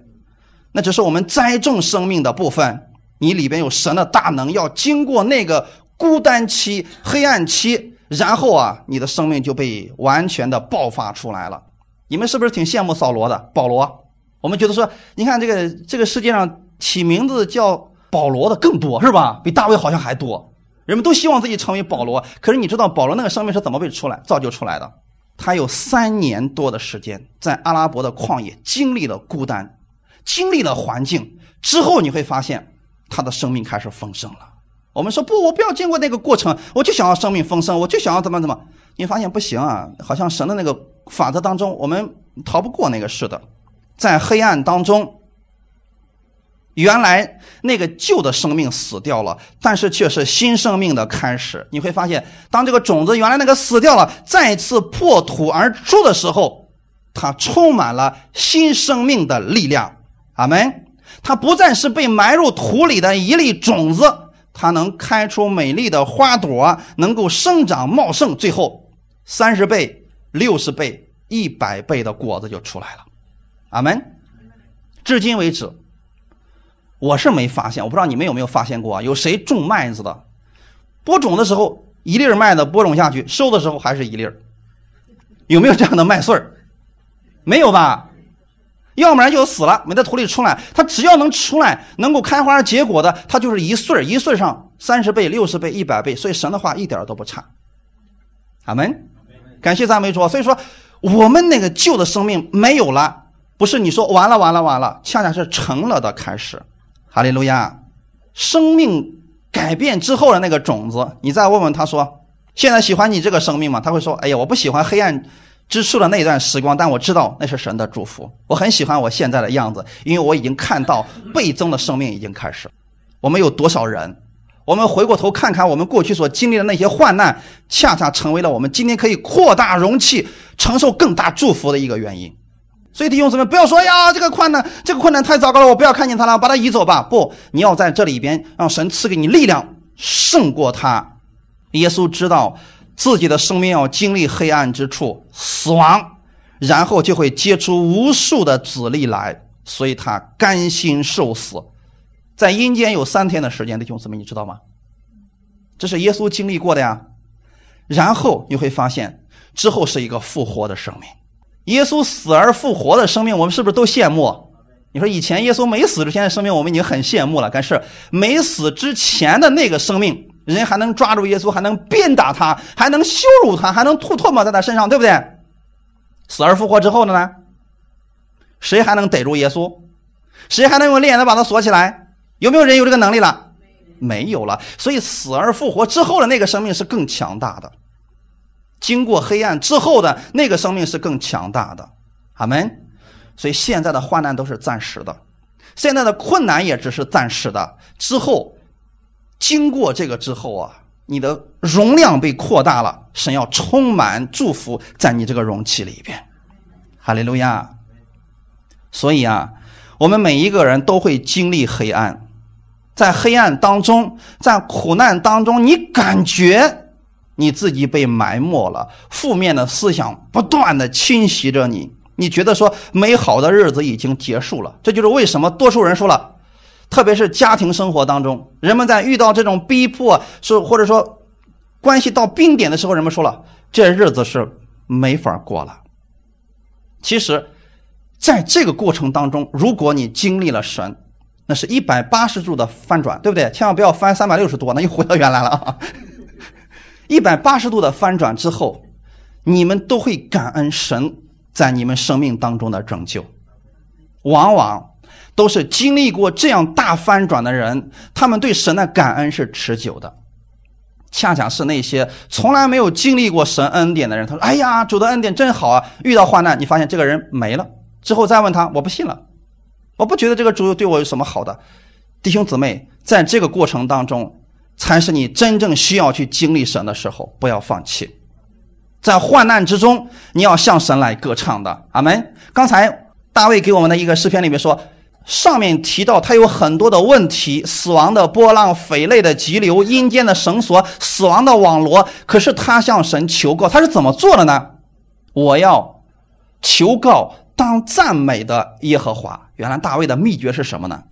那只是我们栽种生命的部分。你里边有神的大能，要经过那个孤单期、黑暗期，然后啊，你的生命就被完全的爆发出来了。你们是不是挺羡慕扫罗的保罗？我们觉得说，你看这个这个世界上起名字叫保罗的更多，是吧？比大卫好像还多。人们都希望自己成为保罗，可是你知道保罗那个生命是怎么被出来、造就出来的？他有三年多的时间在阿拉伯的旷野经历了孤单，经历了环境之后，你会发现。他的生命开始丰盛了，我们说不，我不要经过那个过程，我就想要生命丰盛，我就想要怎么怎么。你发现不行啊，好像神的那个法则当中，我们逃不过那个似的，在黑暗当中，原来那个旧的生命死掉了，但是却是新生命的开始。你会发现，当这个种子原来那个死掉了，再次破土而出的时候，它充满了新生命的力量。阿门。它不再是被埋入土里的一粒种子。它能开出美丽的花朵，能够生长茂盛，最后三十倍、六十倍、一百倍的果子就出来了。阿门。至今为止，我是没发现，我不知道你们有没有发现过啊？有谁种麦子的？播种的时候一粒麦子播种下去，收的时候还是一粒有没有这样的麦穗儿？没有吧？要不然就死了，没在土里出来。它只要能出来，能够开花结果的，它就是一穗一穗上三十倍、六十倍、一百倍。所以神的话一点都不差。阿门，感谢赞美主。所以说，我们那个旧的生命没有了，不是你说完了完了完了，恰恰是成了的开始。哈利路亚，生命改变之后的那个种子，你再问问他说，现在喜欢你这个生命吗？他会说，哎呀，我不喜欢黑暗。之处的那段时光，但我知道那是神的祝福。我很喜欢我现在的样子，因为我已经看到倍增的生命已经开始。我们有多少人？我们回过头看看我们过去所经历的那些患难，恰恰成为了我们今天可以扩大容器、承受更大祝福的一个原因。所以弟兄姊妹，不要说呀，这个困难，这个困难太糟糕了，我不要看见它了，把它移走吧。不，你要在这里边让神赐给你力量，胜过它。耶稣知道。自己的生命要经历黑暗之处，死亡，然后就会结出无数的子粒来，所以他甘心受死，在阴间有三天的时间，弟兄姊妹，你知道吗？这是耶稣经历过的呀。然后你会发现，之后是一个复活的生命。耶稣死而复活的生命，我们是不是都羡慕？你说以前耶稣没死之前的生命，我们已经很羡慕了，但是没死之前的那个生命。人还能抓住耶稣，还能鞭打他，还能羞辱他，还能吐唾沫在他身上，对不对？死而复活之后的呢？谁还能逮住耶稣？谁还能用链子把他锁起来？有没有人有这个能力了？没有了。所以死而复活之后的那个生命是更强大的。经过黑暗之后的那个生命是更强大的。阿门。所以现在的患难都是暂时的，现在的困难也只是暂时的。之后。经过这个之后啊，你的容量被扩大了，神要充满祝福在你这个容器里边，哈利路亚。所以啊，我们每一个人都会经历黑暗，在黑暗当中，在苦难当中，你感觉你自己被埋没了，负面的思想不断的侵袭着你，你觉得说美好的日子已经结束了，这就是为什么多数人说了。特别是家庭生活当中，人们在遇到这种逼迫，是或者说关系到冰点的时候，人们说了，这日子是没法过了。其实，在这个过程当中，如果你经历了神，那是一百八十度的翻转，对不对？千万不要翻三百六十度，那又回到原来了啊！一百八十度的翻转之后，你们都会感恩神在你们生命当中的拯救，往往。都是经历过这样大翻转的人，他们对神的感恩是持久的。恰恰是那些从来没有经历过神恩典的人，他说：“哎呀，主的恩典真好啊！”遇到患难，你发现这个人没了之后，再问他：“我不信了，我不觉得这个主对我有什么好的。”弟兄姊妹，在这个过程当中，才是你真正需要去经历神的时候，不要放弃。在患难之中，你要向神来歌唱的。阿门。刚才大卫给我们的一个诗篇里面说。上面提到他有很多的问题：死亡的波浪、匪类的急流、阴间的绳索、死亡的网罗。可是他向神求告，他是怎么做的呢？我要求告当赞美的耶和华。原来大卫的秘诀是什么呢？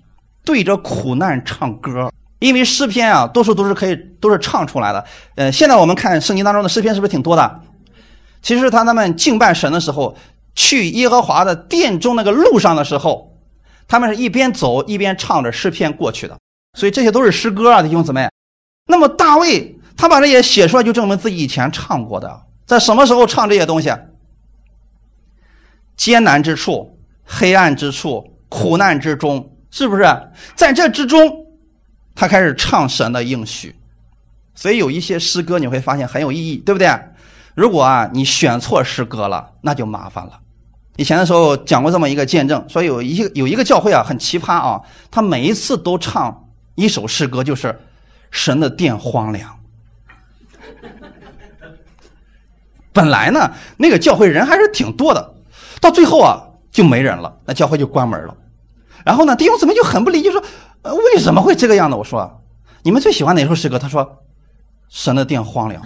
对着苦难唱歌。因为诗篇啊，多数都是可以都是唱出来的。呃，现在我们看圣经当中的诗篇是不是挺多的？其实他他们敬拜神的时候，去耶和华的殿中那个路上的时候。他们是一边走一边唱着诗篇过去的，所以这些都是诗歌啊，弟兄姊妹。那么大卫他把这些写出来，就证明自己以前唱过的。在什么时候唱这些东西？艰难之处、黑暗之处、苦难之中，是不是？在这之中，他开始唱神的应许。所以有一些诗歌你会发现很有意义，对不对？如果啊你选错诗歌了，那就麻烦了。以前的时候讲过这么一个见证，说有一有一个教会啊很奇葩啊，他每一次都唱一首诗歌，就是神的殿荒凉。本来呢那个教会人还是挺多的，到最后啊就没人了，那教会就关门了。然后呢弟兄姊妹就很不理解，说为什么会这个样子？我说你们最喜欢哪首诗歌？他说。神的殿荒凉，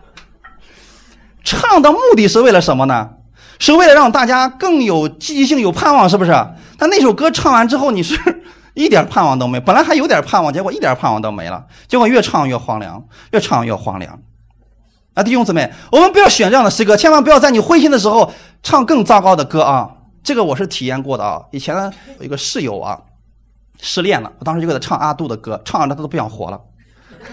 唱的目的是为了什么呢？是为了让大家更有积极性、有盼望，是不是？但那首歌唱完之后，你是 一点盼望都没，本来还有点盼望，结果一点盼望都没了，结果越唱越荒凉，越唱越荒凉。啊，弟兄姊妹，我们不要选这样的诗歌，千万不要在你灰心的时候唱更糟糕的歌啊！这个我是体验过的啊。以前呢有一个室友啊，失恋了，我当时就给他唱阿杜的歌，唱完他都不想活了。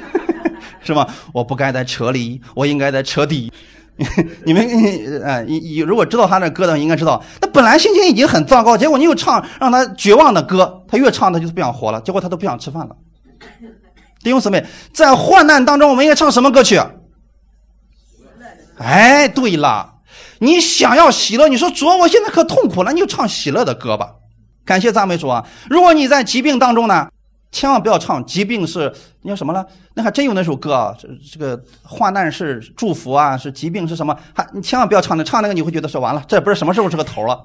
是吗？我不该在车里，我应该在车底。你们，哎，你你如果知道他的歌的，应该知道，他本来心情已经很糟糕，结果你又唱让他绝望的歌，他越唱他就不想活了，结果他都不想吃饭了。弟兄姊妹，在患难当中，我们应该唱什么歌曲？哎，对了，你想要喜乐，你说主，我现在可痛苦了，你就唱喜乐的歌吧。感谢赞美主啊！如果你在疾病当中呢？千万不要唱疾病是你叫什么了？那还真有那首歌啊，这这个患难是祝福啊，是疾病是什么？还你千万不要唱那，唱那个你会觉得说完了，这不是什么时候是个头了。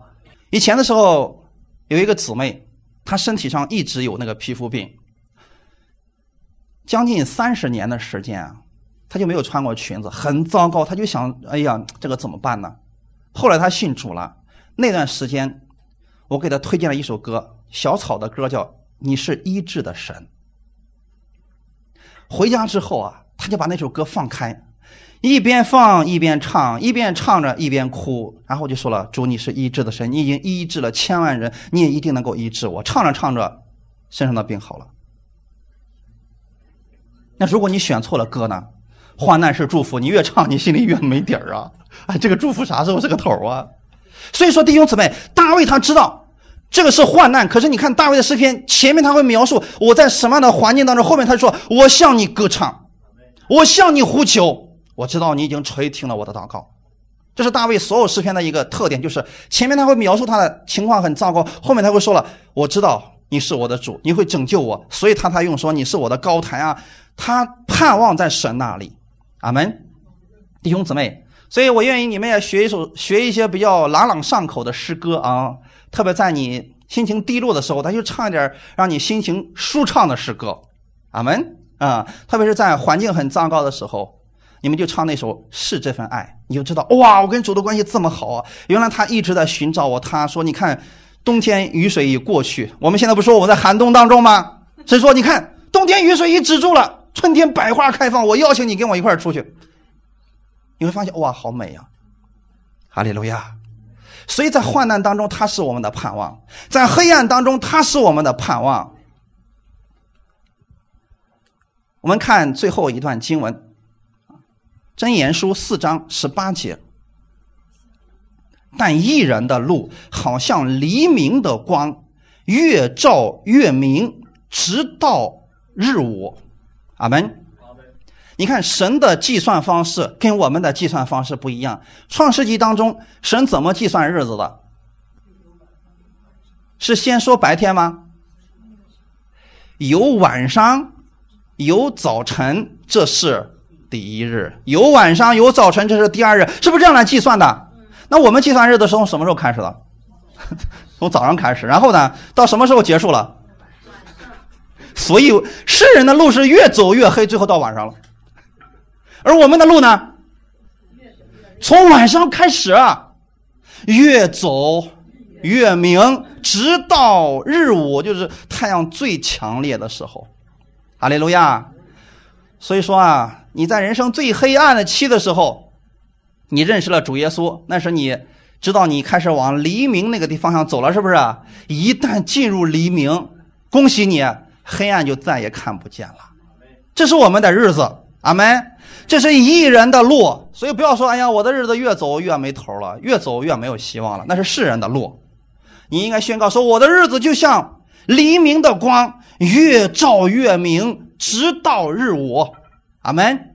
以前的时候有一个姊妹，她身体上一直有那个皮肤病，将近三十年的时间啊，她就没有穿过裙子，很糟糕。她就想，哎呀，这个怎么办呢？后来她信主了，那段时间我给她推荐了一首歌，小草的歌叫。你是医治的神。回家之后啊，他就把那首歌放开，一边放一边唱，一边唱着一边哭，然后就说了：“主，你是医治的神，你已经医治了千万人，你也一定能够医治我。”唱着唱着，身上的病好了。那如果你选错了歌呢？患难是祝福，你越唱你心里越没底儿啊！哎，这个祝福啥时候是个头啊？所以说，弟兄姊妹，大卫他知道。这个是患难，可是你看大卫的诗篇前面他会描述我在什么样的环境当中，后面他说我向你歌唱，我向你呼求，我知道你已经垂听了我的祷告。这是大卫所有诗篇的一个特点，就是前面他会描述他的情况很糟糕，后面他会说了我知道你是我的主，你会拯救我，所以他才用说你是我的高台啊，他盼望在神那里。阿门，弟兄姊妹，所以我愿意你们也学一首学一些比较朗朗上口的诗歌啊。特别在你心情低落的时候，他就唱一点让你心情舒畅的诗歌，阿门啊！特别是在环境很糟糕的时候，你们就唱那首《是这份爱》，你就知道哇，我跟主的关系这么好啊！原来他一直在寻找我。他说：“你看，冬天雨水已过去，我们现在不说我们在寒冬当中吗？所以说，你看，冬天雨水已止住了，春天百花开放，我邀请你跟我一块出去，你会发现哇，好美呀！哈利路亚。”所以在患难当中，他是我们的盼望；在黑暗当中，他是我们的盼望。我们看最后一段经文，《箴言书》四章十八节。但一人的路好像黎明的光，越照越明，直到日午。阿门。你看，神的计算方式跟我们的计算方式不一样。创世纪当中，神怎么计算日子的？是先说白天吗？有晚上，有早晨，这是第一日；有晚上，有早晨，这是第二日，是不是这样来计算的？那我们计算日子是从什么时候开始的？从早上开始，然后呢，到什么时候结束了？所以世人的路是越走越黑，最后到晚上了。而我们的路呢？从晚上开始，越走越明，直到日午，就是太阳最强烈的时候。哈利路亚！所以说啊，你在人生最黑暗的期的时候，你认识了主耶稣，那是你知道你开始往黎明那个地方向走了，是不是？一旦进入黎明，恭喜你，黑暗就再也看不见了。这是我们的日子，阿门。这是一人的路，所以不要说，哎呀，我的日子越走越没头了，越走越没有希望了。那是世人的路，你应该宣告说，我的日子就像黎明的光越照越明，直到日午。阿门。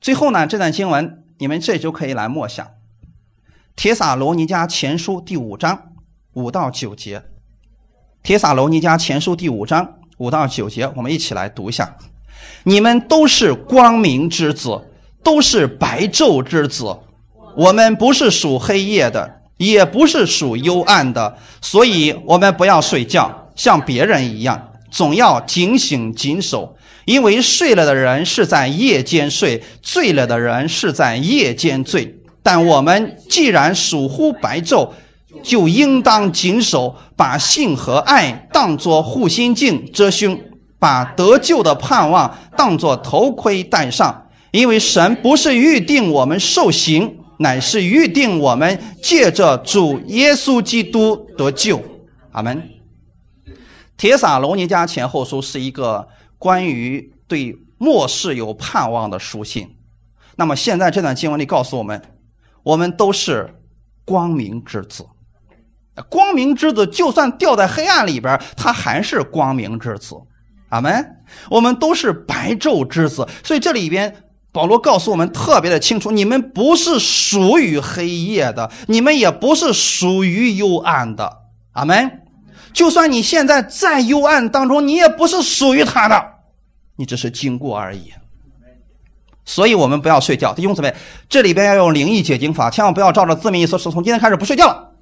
最后呢，这段经文你们这就可以来默想，《铁撒罗尼迦前书》第五章五到九节，《铁撒罗尼迦前书》第五章五到九节，我们一起来读一下。你们都是光明之子，都是白昼之子。我们不是属黑夜的，也不是属幽暗的，所以我们不要睡觉，像别人一样，总要警醒谨守。因为睡了的人是在夜间睡，醉了的人是在夜间醉。但我们既然属乎白昼，就应当谨守，把性和爱当作护心镜遮胸。把得救的盼望当作头盔戴上，因为神不是预定我们受刑，乃是预定我们借着主耶稣基督得救。阿门。铁撒罗尼迦前后书是一个关于对末世有盼望的书信。那么现在这段经文里告诉我们，我们都是光明之子。光明之子就算掉在黑暗里边，他还是光明之子。阿门。我们都是白昼之子，所以这里边保罗告诉我们特别的清楚：你们不是属于黑夜的，你们也不是属于幽暗的。阿门。就算你现在在幽暗当中，你也不是属于他的，你只是经过而已。所以我们不要睡觉。弟兄姊妹，这里边要用灵异解经法，千万不要照着字面意思说，从今天开始不睡觉了。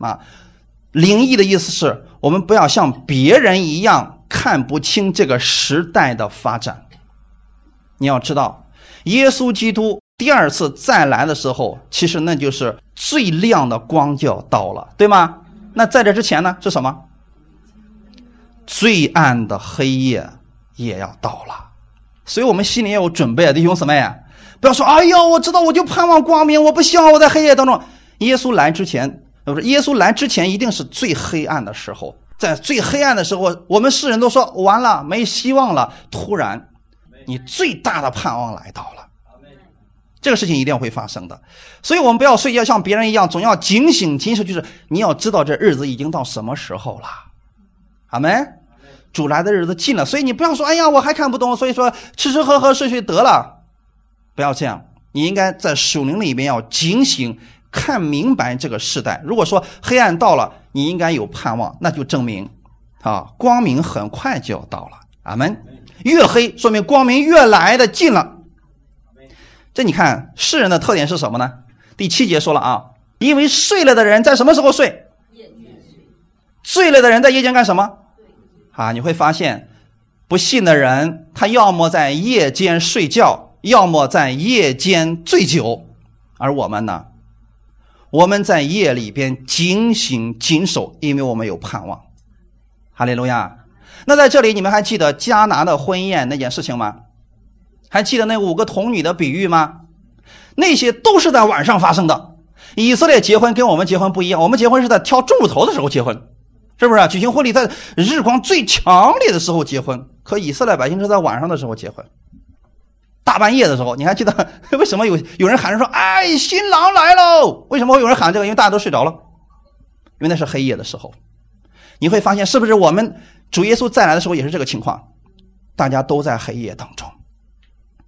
啊，灵异的意思是我们不要像别人一样。看不清这个时代的发展，你要知道，耶稣基督第二次再来的时候，其实那就是最亮的光就要到了，对吗？那在这之前呢，是什么？最暗的黑夜也要到了，所以我们心里要有准备啊，弟兄姊妹，不要说，哎呦，我知道，我就盼望光明，我不希望我在黑夜当中。耶稣来之前，不是耶稣来之前，一定是最黑暗的时候。在最黑暗的时候，我们世人都说完了，没希望了。突然，你最大的盼望来到了，这个事情一定会发生的。所以，我们不要睡觉，像别人一样，总要警醒其实。就是你要知道，这日子已经到什么时候了。阿门。主来的日子近了，所以你不要说，哎呀，我还看不懂，所以说吃吃喝喝睡睡得了。不要这样，你应该在属灵里面要警醒。看明白这个时代。如果说黑暗到了，你应该有盼望，那就证明，啊，光明很快就要到了。阿门。越黑说明光明越来的近了。这你看世人的特点是什么呢？第七节说了啊，因为睡了的人在什么时候睡？睡了的人在夜间干什么？啊，你会发现，不信的人他要么在夜间睡觉，要么在夜间醉酒，而我们呢？我们在夜里边警醒谨守，因为我们有盼望。哈利路亚。那在这里，你们还记得迦拿的婚宴那件事情吗？还记得那五个童女的比喻吗？那些都是在晚上发生的。以色列结婚跟我们结婚不一样，我们结婚是在挑中午头的时候结婚，是不是？举行婚礼在日光最强烈的时候结婚，可以色列百姓是在晚上的时候结婚。大半夜的时候，你还记得 为什么有有人喊着说：“哎，新郎来喽！”为什么会有人喊这个？因为大家都睡着了，因为那是黑夜的时候。你会发现，是不是我们主耶稣再来的时候也是这个情况？大家都在黑夜当中，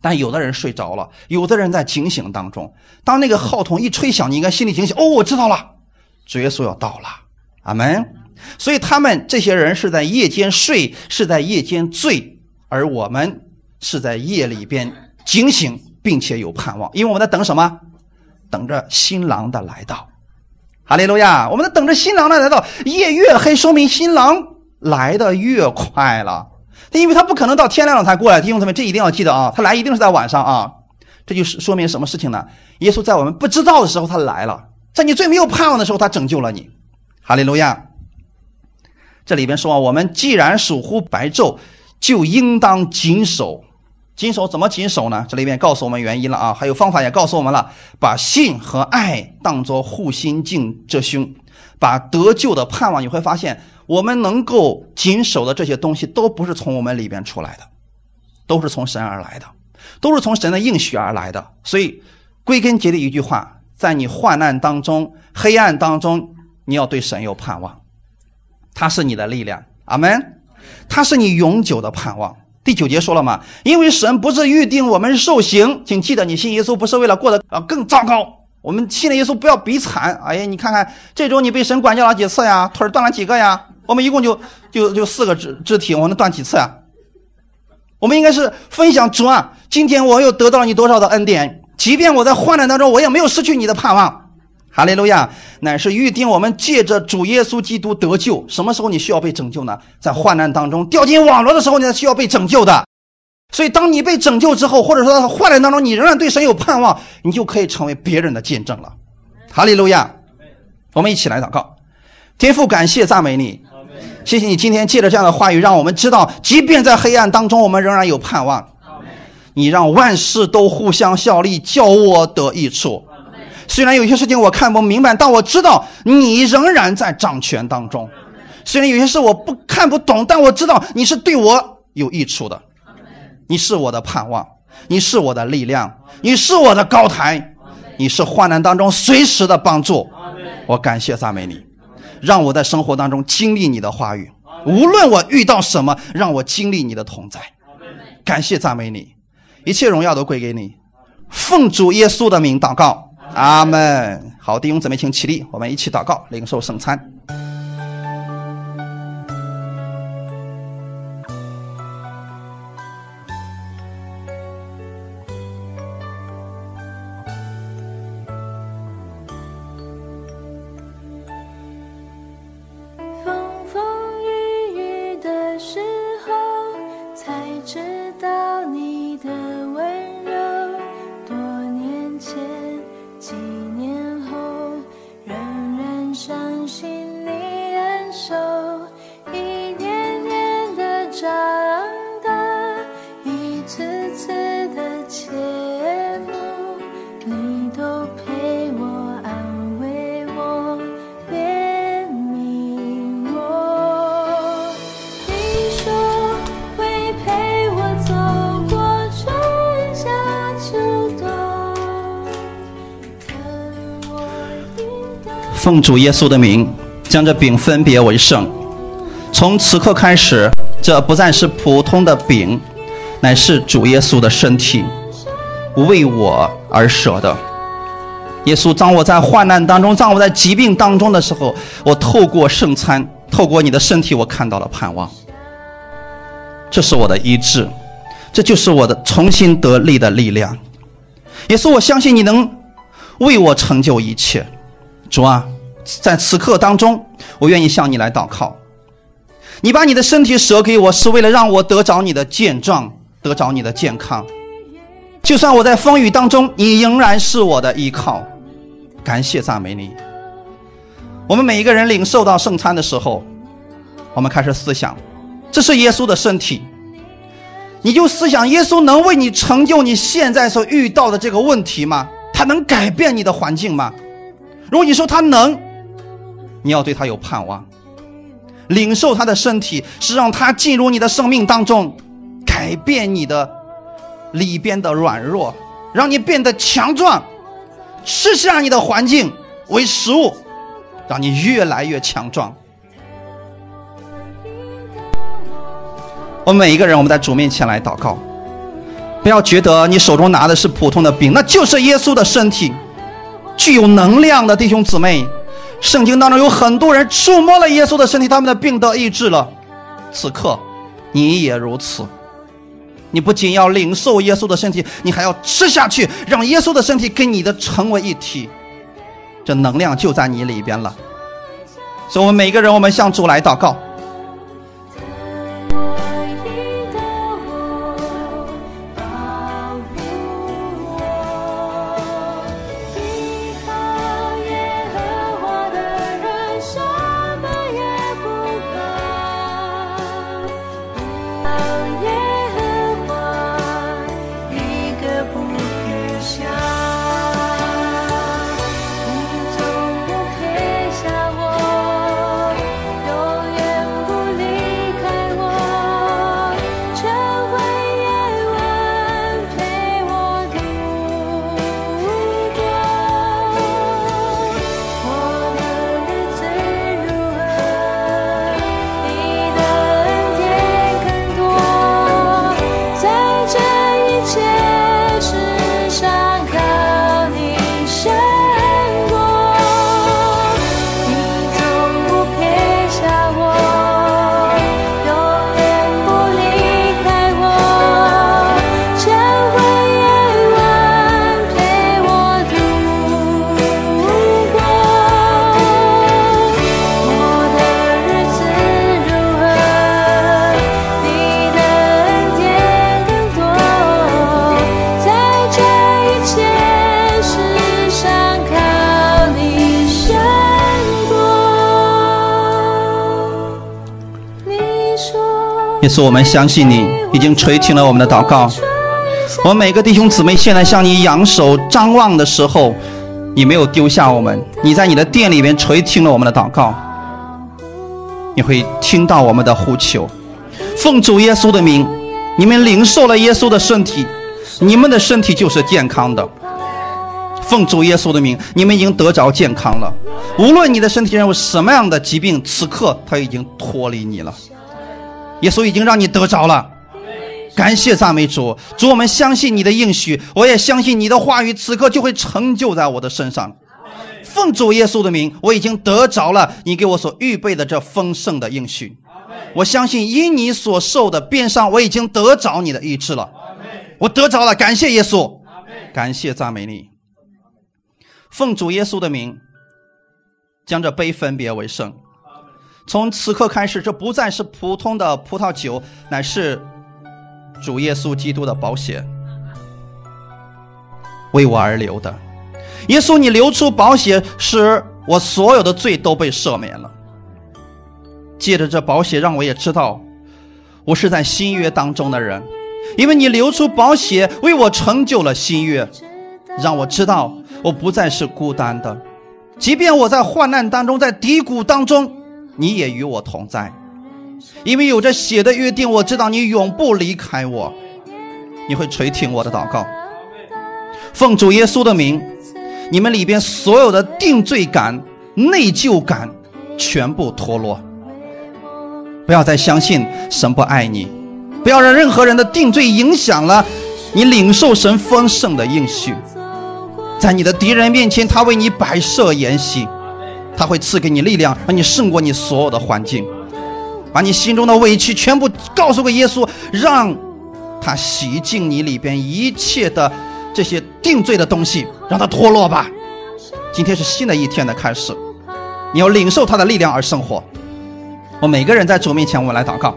但有的人睡着了，有的人在警醒当中。当那个号筒一吹响，你应该心里警醒：“哦，我知道了，主耶稣要到了。”阿门。所以他们这些人是在夜间睡，是在夜间醉，而我们是在夜里边。警醒，并且有盼望，因为我们在等什么？等着新郎的来到。哈利路亚！我们在等着新郎的来到。夜越黑，说明新郎来的越快了。因为他不可能到天亮了才过来。弟兄姊妹，这一定要记得啊！他来一定是在晚上啊！这就是说明什么事情呢？耶稣在我们不知道的时候他来了，在你最没有盼望的时候他拯救了你。哈利路亚！这里边说，我们既然属乎白昼，就应当谨守。谨守怎么谨守呢？这里面告诉我们原因了啊，还有方法也告诉我们了。把信和爱当作护心镜遮胸，把得救的盼望，你会发现，我们能够谨守的这些东西，都不是从我们里边出来的，都是从神而来的，都是从神的应许而来的。所以，归根结底一句话，在你患难当中、黑暗当中，你要对神有盼望，他是你的力量。阿门。它是你永久的盼望。第九节说了嘛，因为神不是预定我们受刑，请记得你信耶稣不是为了过得啊更糟糕。我们信了耶稣不要比惨。哎呀，你看看这周你被神管教了几次呀？腿断了几个呀？我们一共就就就四个肢肢体，我能断几次呀？我们应该是分享主啊，今天我又得到了你多少的恩典？即便我在患难当中，我也没有失去你的盼望。哈利路亚，乃是预定我们借着主耶稣基督得救。什么时候你需要被拯救呢？在患难当中掉进网络的时候，你才需要被拯救的。所以，当你被拯救之后，或者说在患难当中，你仍然对神有盼望，你就可以成为别人的见证了。哈利路亚，我们一起来祷告，天父，感谢赞美你，谢谢你今天借着这样的话语，让我们知道，即便在黑暗当中，我们仍然有盼望。你让万事都互相效力，叫我得益处。虽然有些事情我看不明白，但我知道你仍然在掌权当中。虽然有些事我不看不懂，但我知道你是对我有益处的。你是我的盼望，你是我的力量，你是我的高台，你是患难当中随时的帮助。我感谢赞美你，让我在生活当中经历你的话语。无论我遇到什么，让我经历你的同在。感谢赞美你，一切荣耀都归给你。奉主耶稣的名祷告。阿门。好，弟兄姊妹，请起立，我们一起祷告，领受圣餐。奉主耶稣的名，将这饼分别为圣。从此刻开始，这不再是普通的饼，乃是主耶稣的身体，为我而舍的。耶稣，当我在患难当中，当我在疾病当中的时候，我透过圣餐，透过你的身体，我看到了盼望。这是我的医治，这就是我的重新得力的力量。耶稣，我相信你能为我成就一切。主啊，在此刻当中，我愿意向你来祷告。你把你的身体舍给我，是为了让我得着你的健壮，得着你的健康。就算我在风雨当中，你仍然是我的依靠。感谢赞美你。我们每一个人领受到圣餐的时候，我们开始思想：这是耶稣的身体。你就思想，耶稣能为你成就你现在所遇到的这个问题吗？他能改变你的环境吗？如果你说他能，你要对他有盼望，领受他的身体是让他进入你的生命当中，改变你的里边的软弱，让你变得强壮，吃下你的环境为食物，让你越来越强壮。我们每一个人，我们在主面前来祷告，不要觉得你手中拿的是普通的饼，那就是耶稣的身体。具有能量的弟兄姊妹，圣经当中有很多人触摸了耶稣的身体，他们的病得医治了。此刻，你也如此。你不仅要领受耶稣的身体，你还要吃下去，让耶稣的身体跟你的成为一体。这能量就在你里边了。所以，我们每个人，我们向主来祷告。稣，我们相信你已经垂听了我们的祷告。我们每个弟兄姊妹现在向你扬手张望的时候，你没有丢下我们，你在你的殿里面垂听了我们的祷告，你会听到我们的呼求。奉主耶稣的名，你们领受了耶稣的身体，你们的身体就是健康的。奉主耶稣的名，你们已经得着健康了。无论你的身体上有什么样的疾病，此刻他已经脱离你了。耶稣已经让你得着了。感谢赞美主，主我们相信你的应许，我也相信你的话语，此刻就会成就在我的身上。奉主耶稣的名，我已经得着了你给我所预备的这丰盛的应许。我相信因你所受的鞭伤，我已经得着你的医治了。我得着了，感谢耶稣，感谢赞美你。奉主耶稣的名，将这杯分别为圣。从此刻开始，这不再是普通的葡萄酒，乃是。主耶稣基督的保险为我而流的，耶稣，你流出保险，使我所有的罪都被赦免了。借着这保险，让我也知道我是在新约当中的人，因为你流出保险，为我成就了新约，让我知道我不再是孤单的，即便我在患难当中，在低谷当中，你也与我同在。因为有着血的约定，我知道你永不离开我，你会垂听我的祷告。奉主耶稣的名，你们里边所有的定罪感、内疚感全部脱落。不要再相信神不爱你，不要让任何人的定罪影响了你领受神丰盛的应许。在你的敌人面前，他为你摆设筵席，他会赐给你力量，让你胜过你所有的环境。把你心中的委屈全部告诉给耶稣，让他洗净你里边一切的这些定罪的东西，让他脱落吧。今天是新的一天的开始，你要领受他的力量而生活。我每个人在主面前，我来祷告。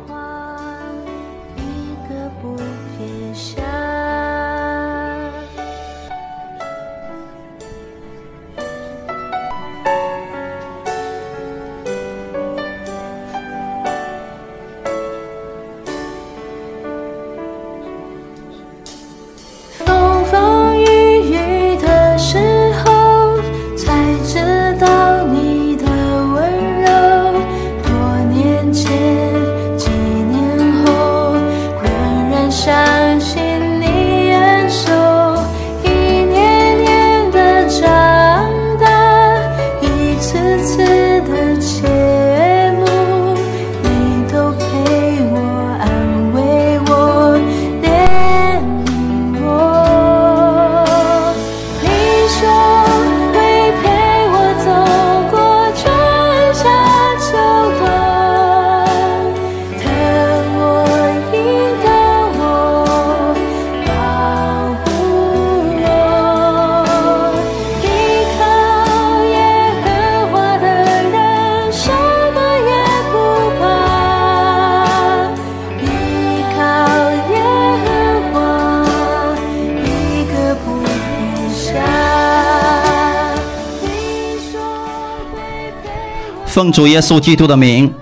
主耶稣基督的名，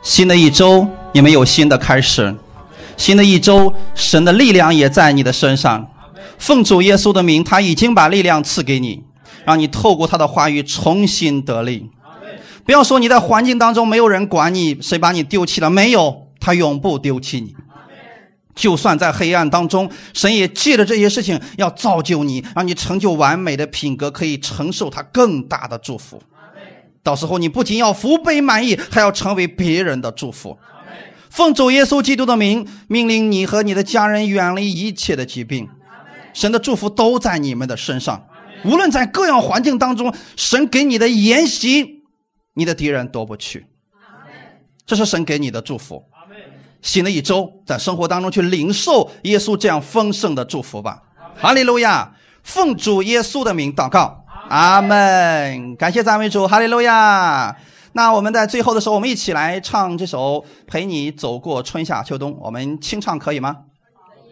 新的一周你们有新的开始，新的一周神的力量也在你的身上。奉主耶稣的名，他已经把力量赐给你，让你透过他的话语重新得力。不要说你在环境当中没有人管你，谁把你丢弃了？没有，他永不丢弃你。就算在黑暗当中，神也借着这些事情要造就你，让你成就完美的品格，可以承受他更大的祝福。到时候你不仅要福杯满溢，还要成为别人的祝福。奉主耶稣基督的名，命令你和你的家人远离一切的疾病。神的祝福都在你们的身上。无论在各样环境当中，神给你的言行，你的敌人夺不去。这是神给你的祝福。新的一周，在生活当中去领受耶稣这样丰盛的祝福吧。哈利路亚！奉主耶稣的名祷告。阿门，感谢赞美主，哈利路亚。那我们在最后的时候，我们一起来唱这首《陪你走过春夏秋冬》，我们清唱可以吗？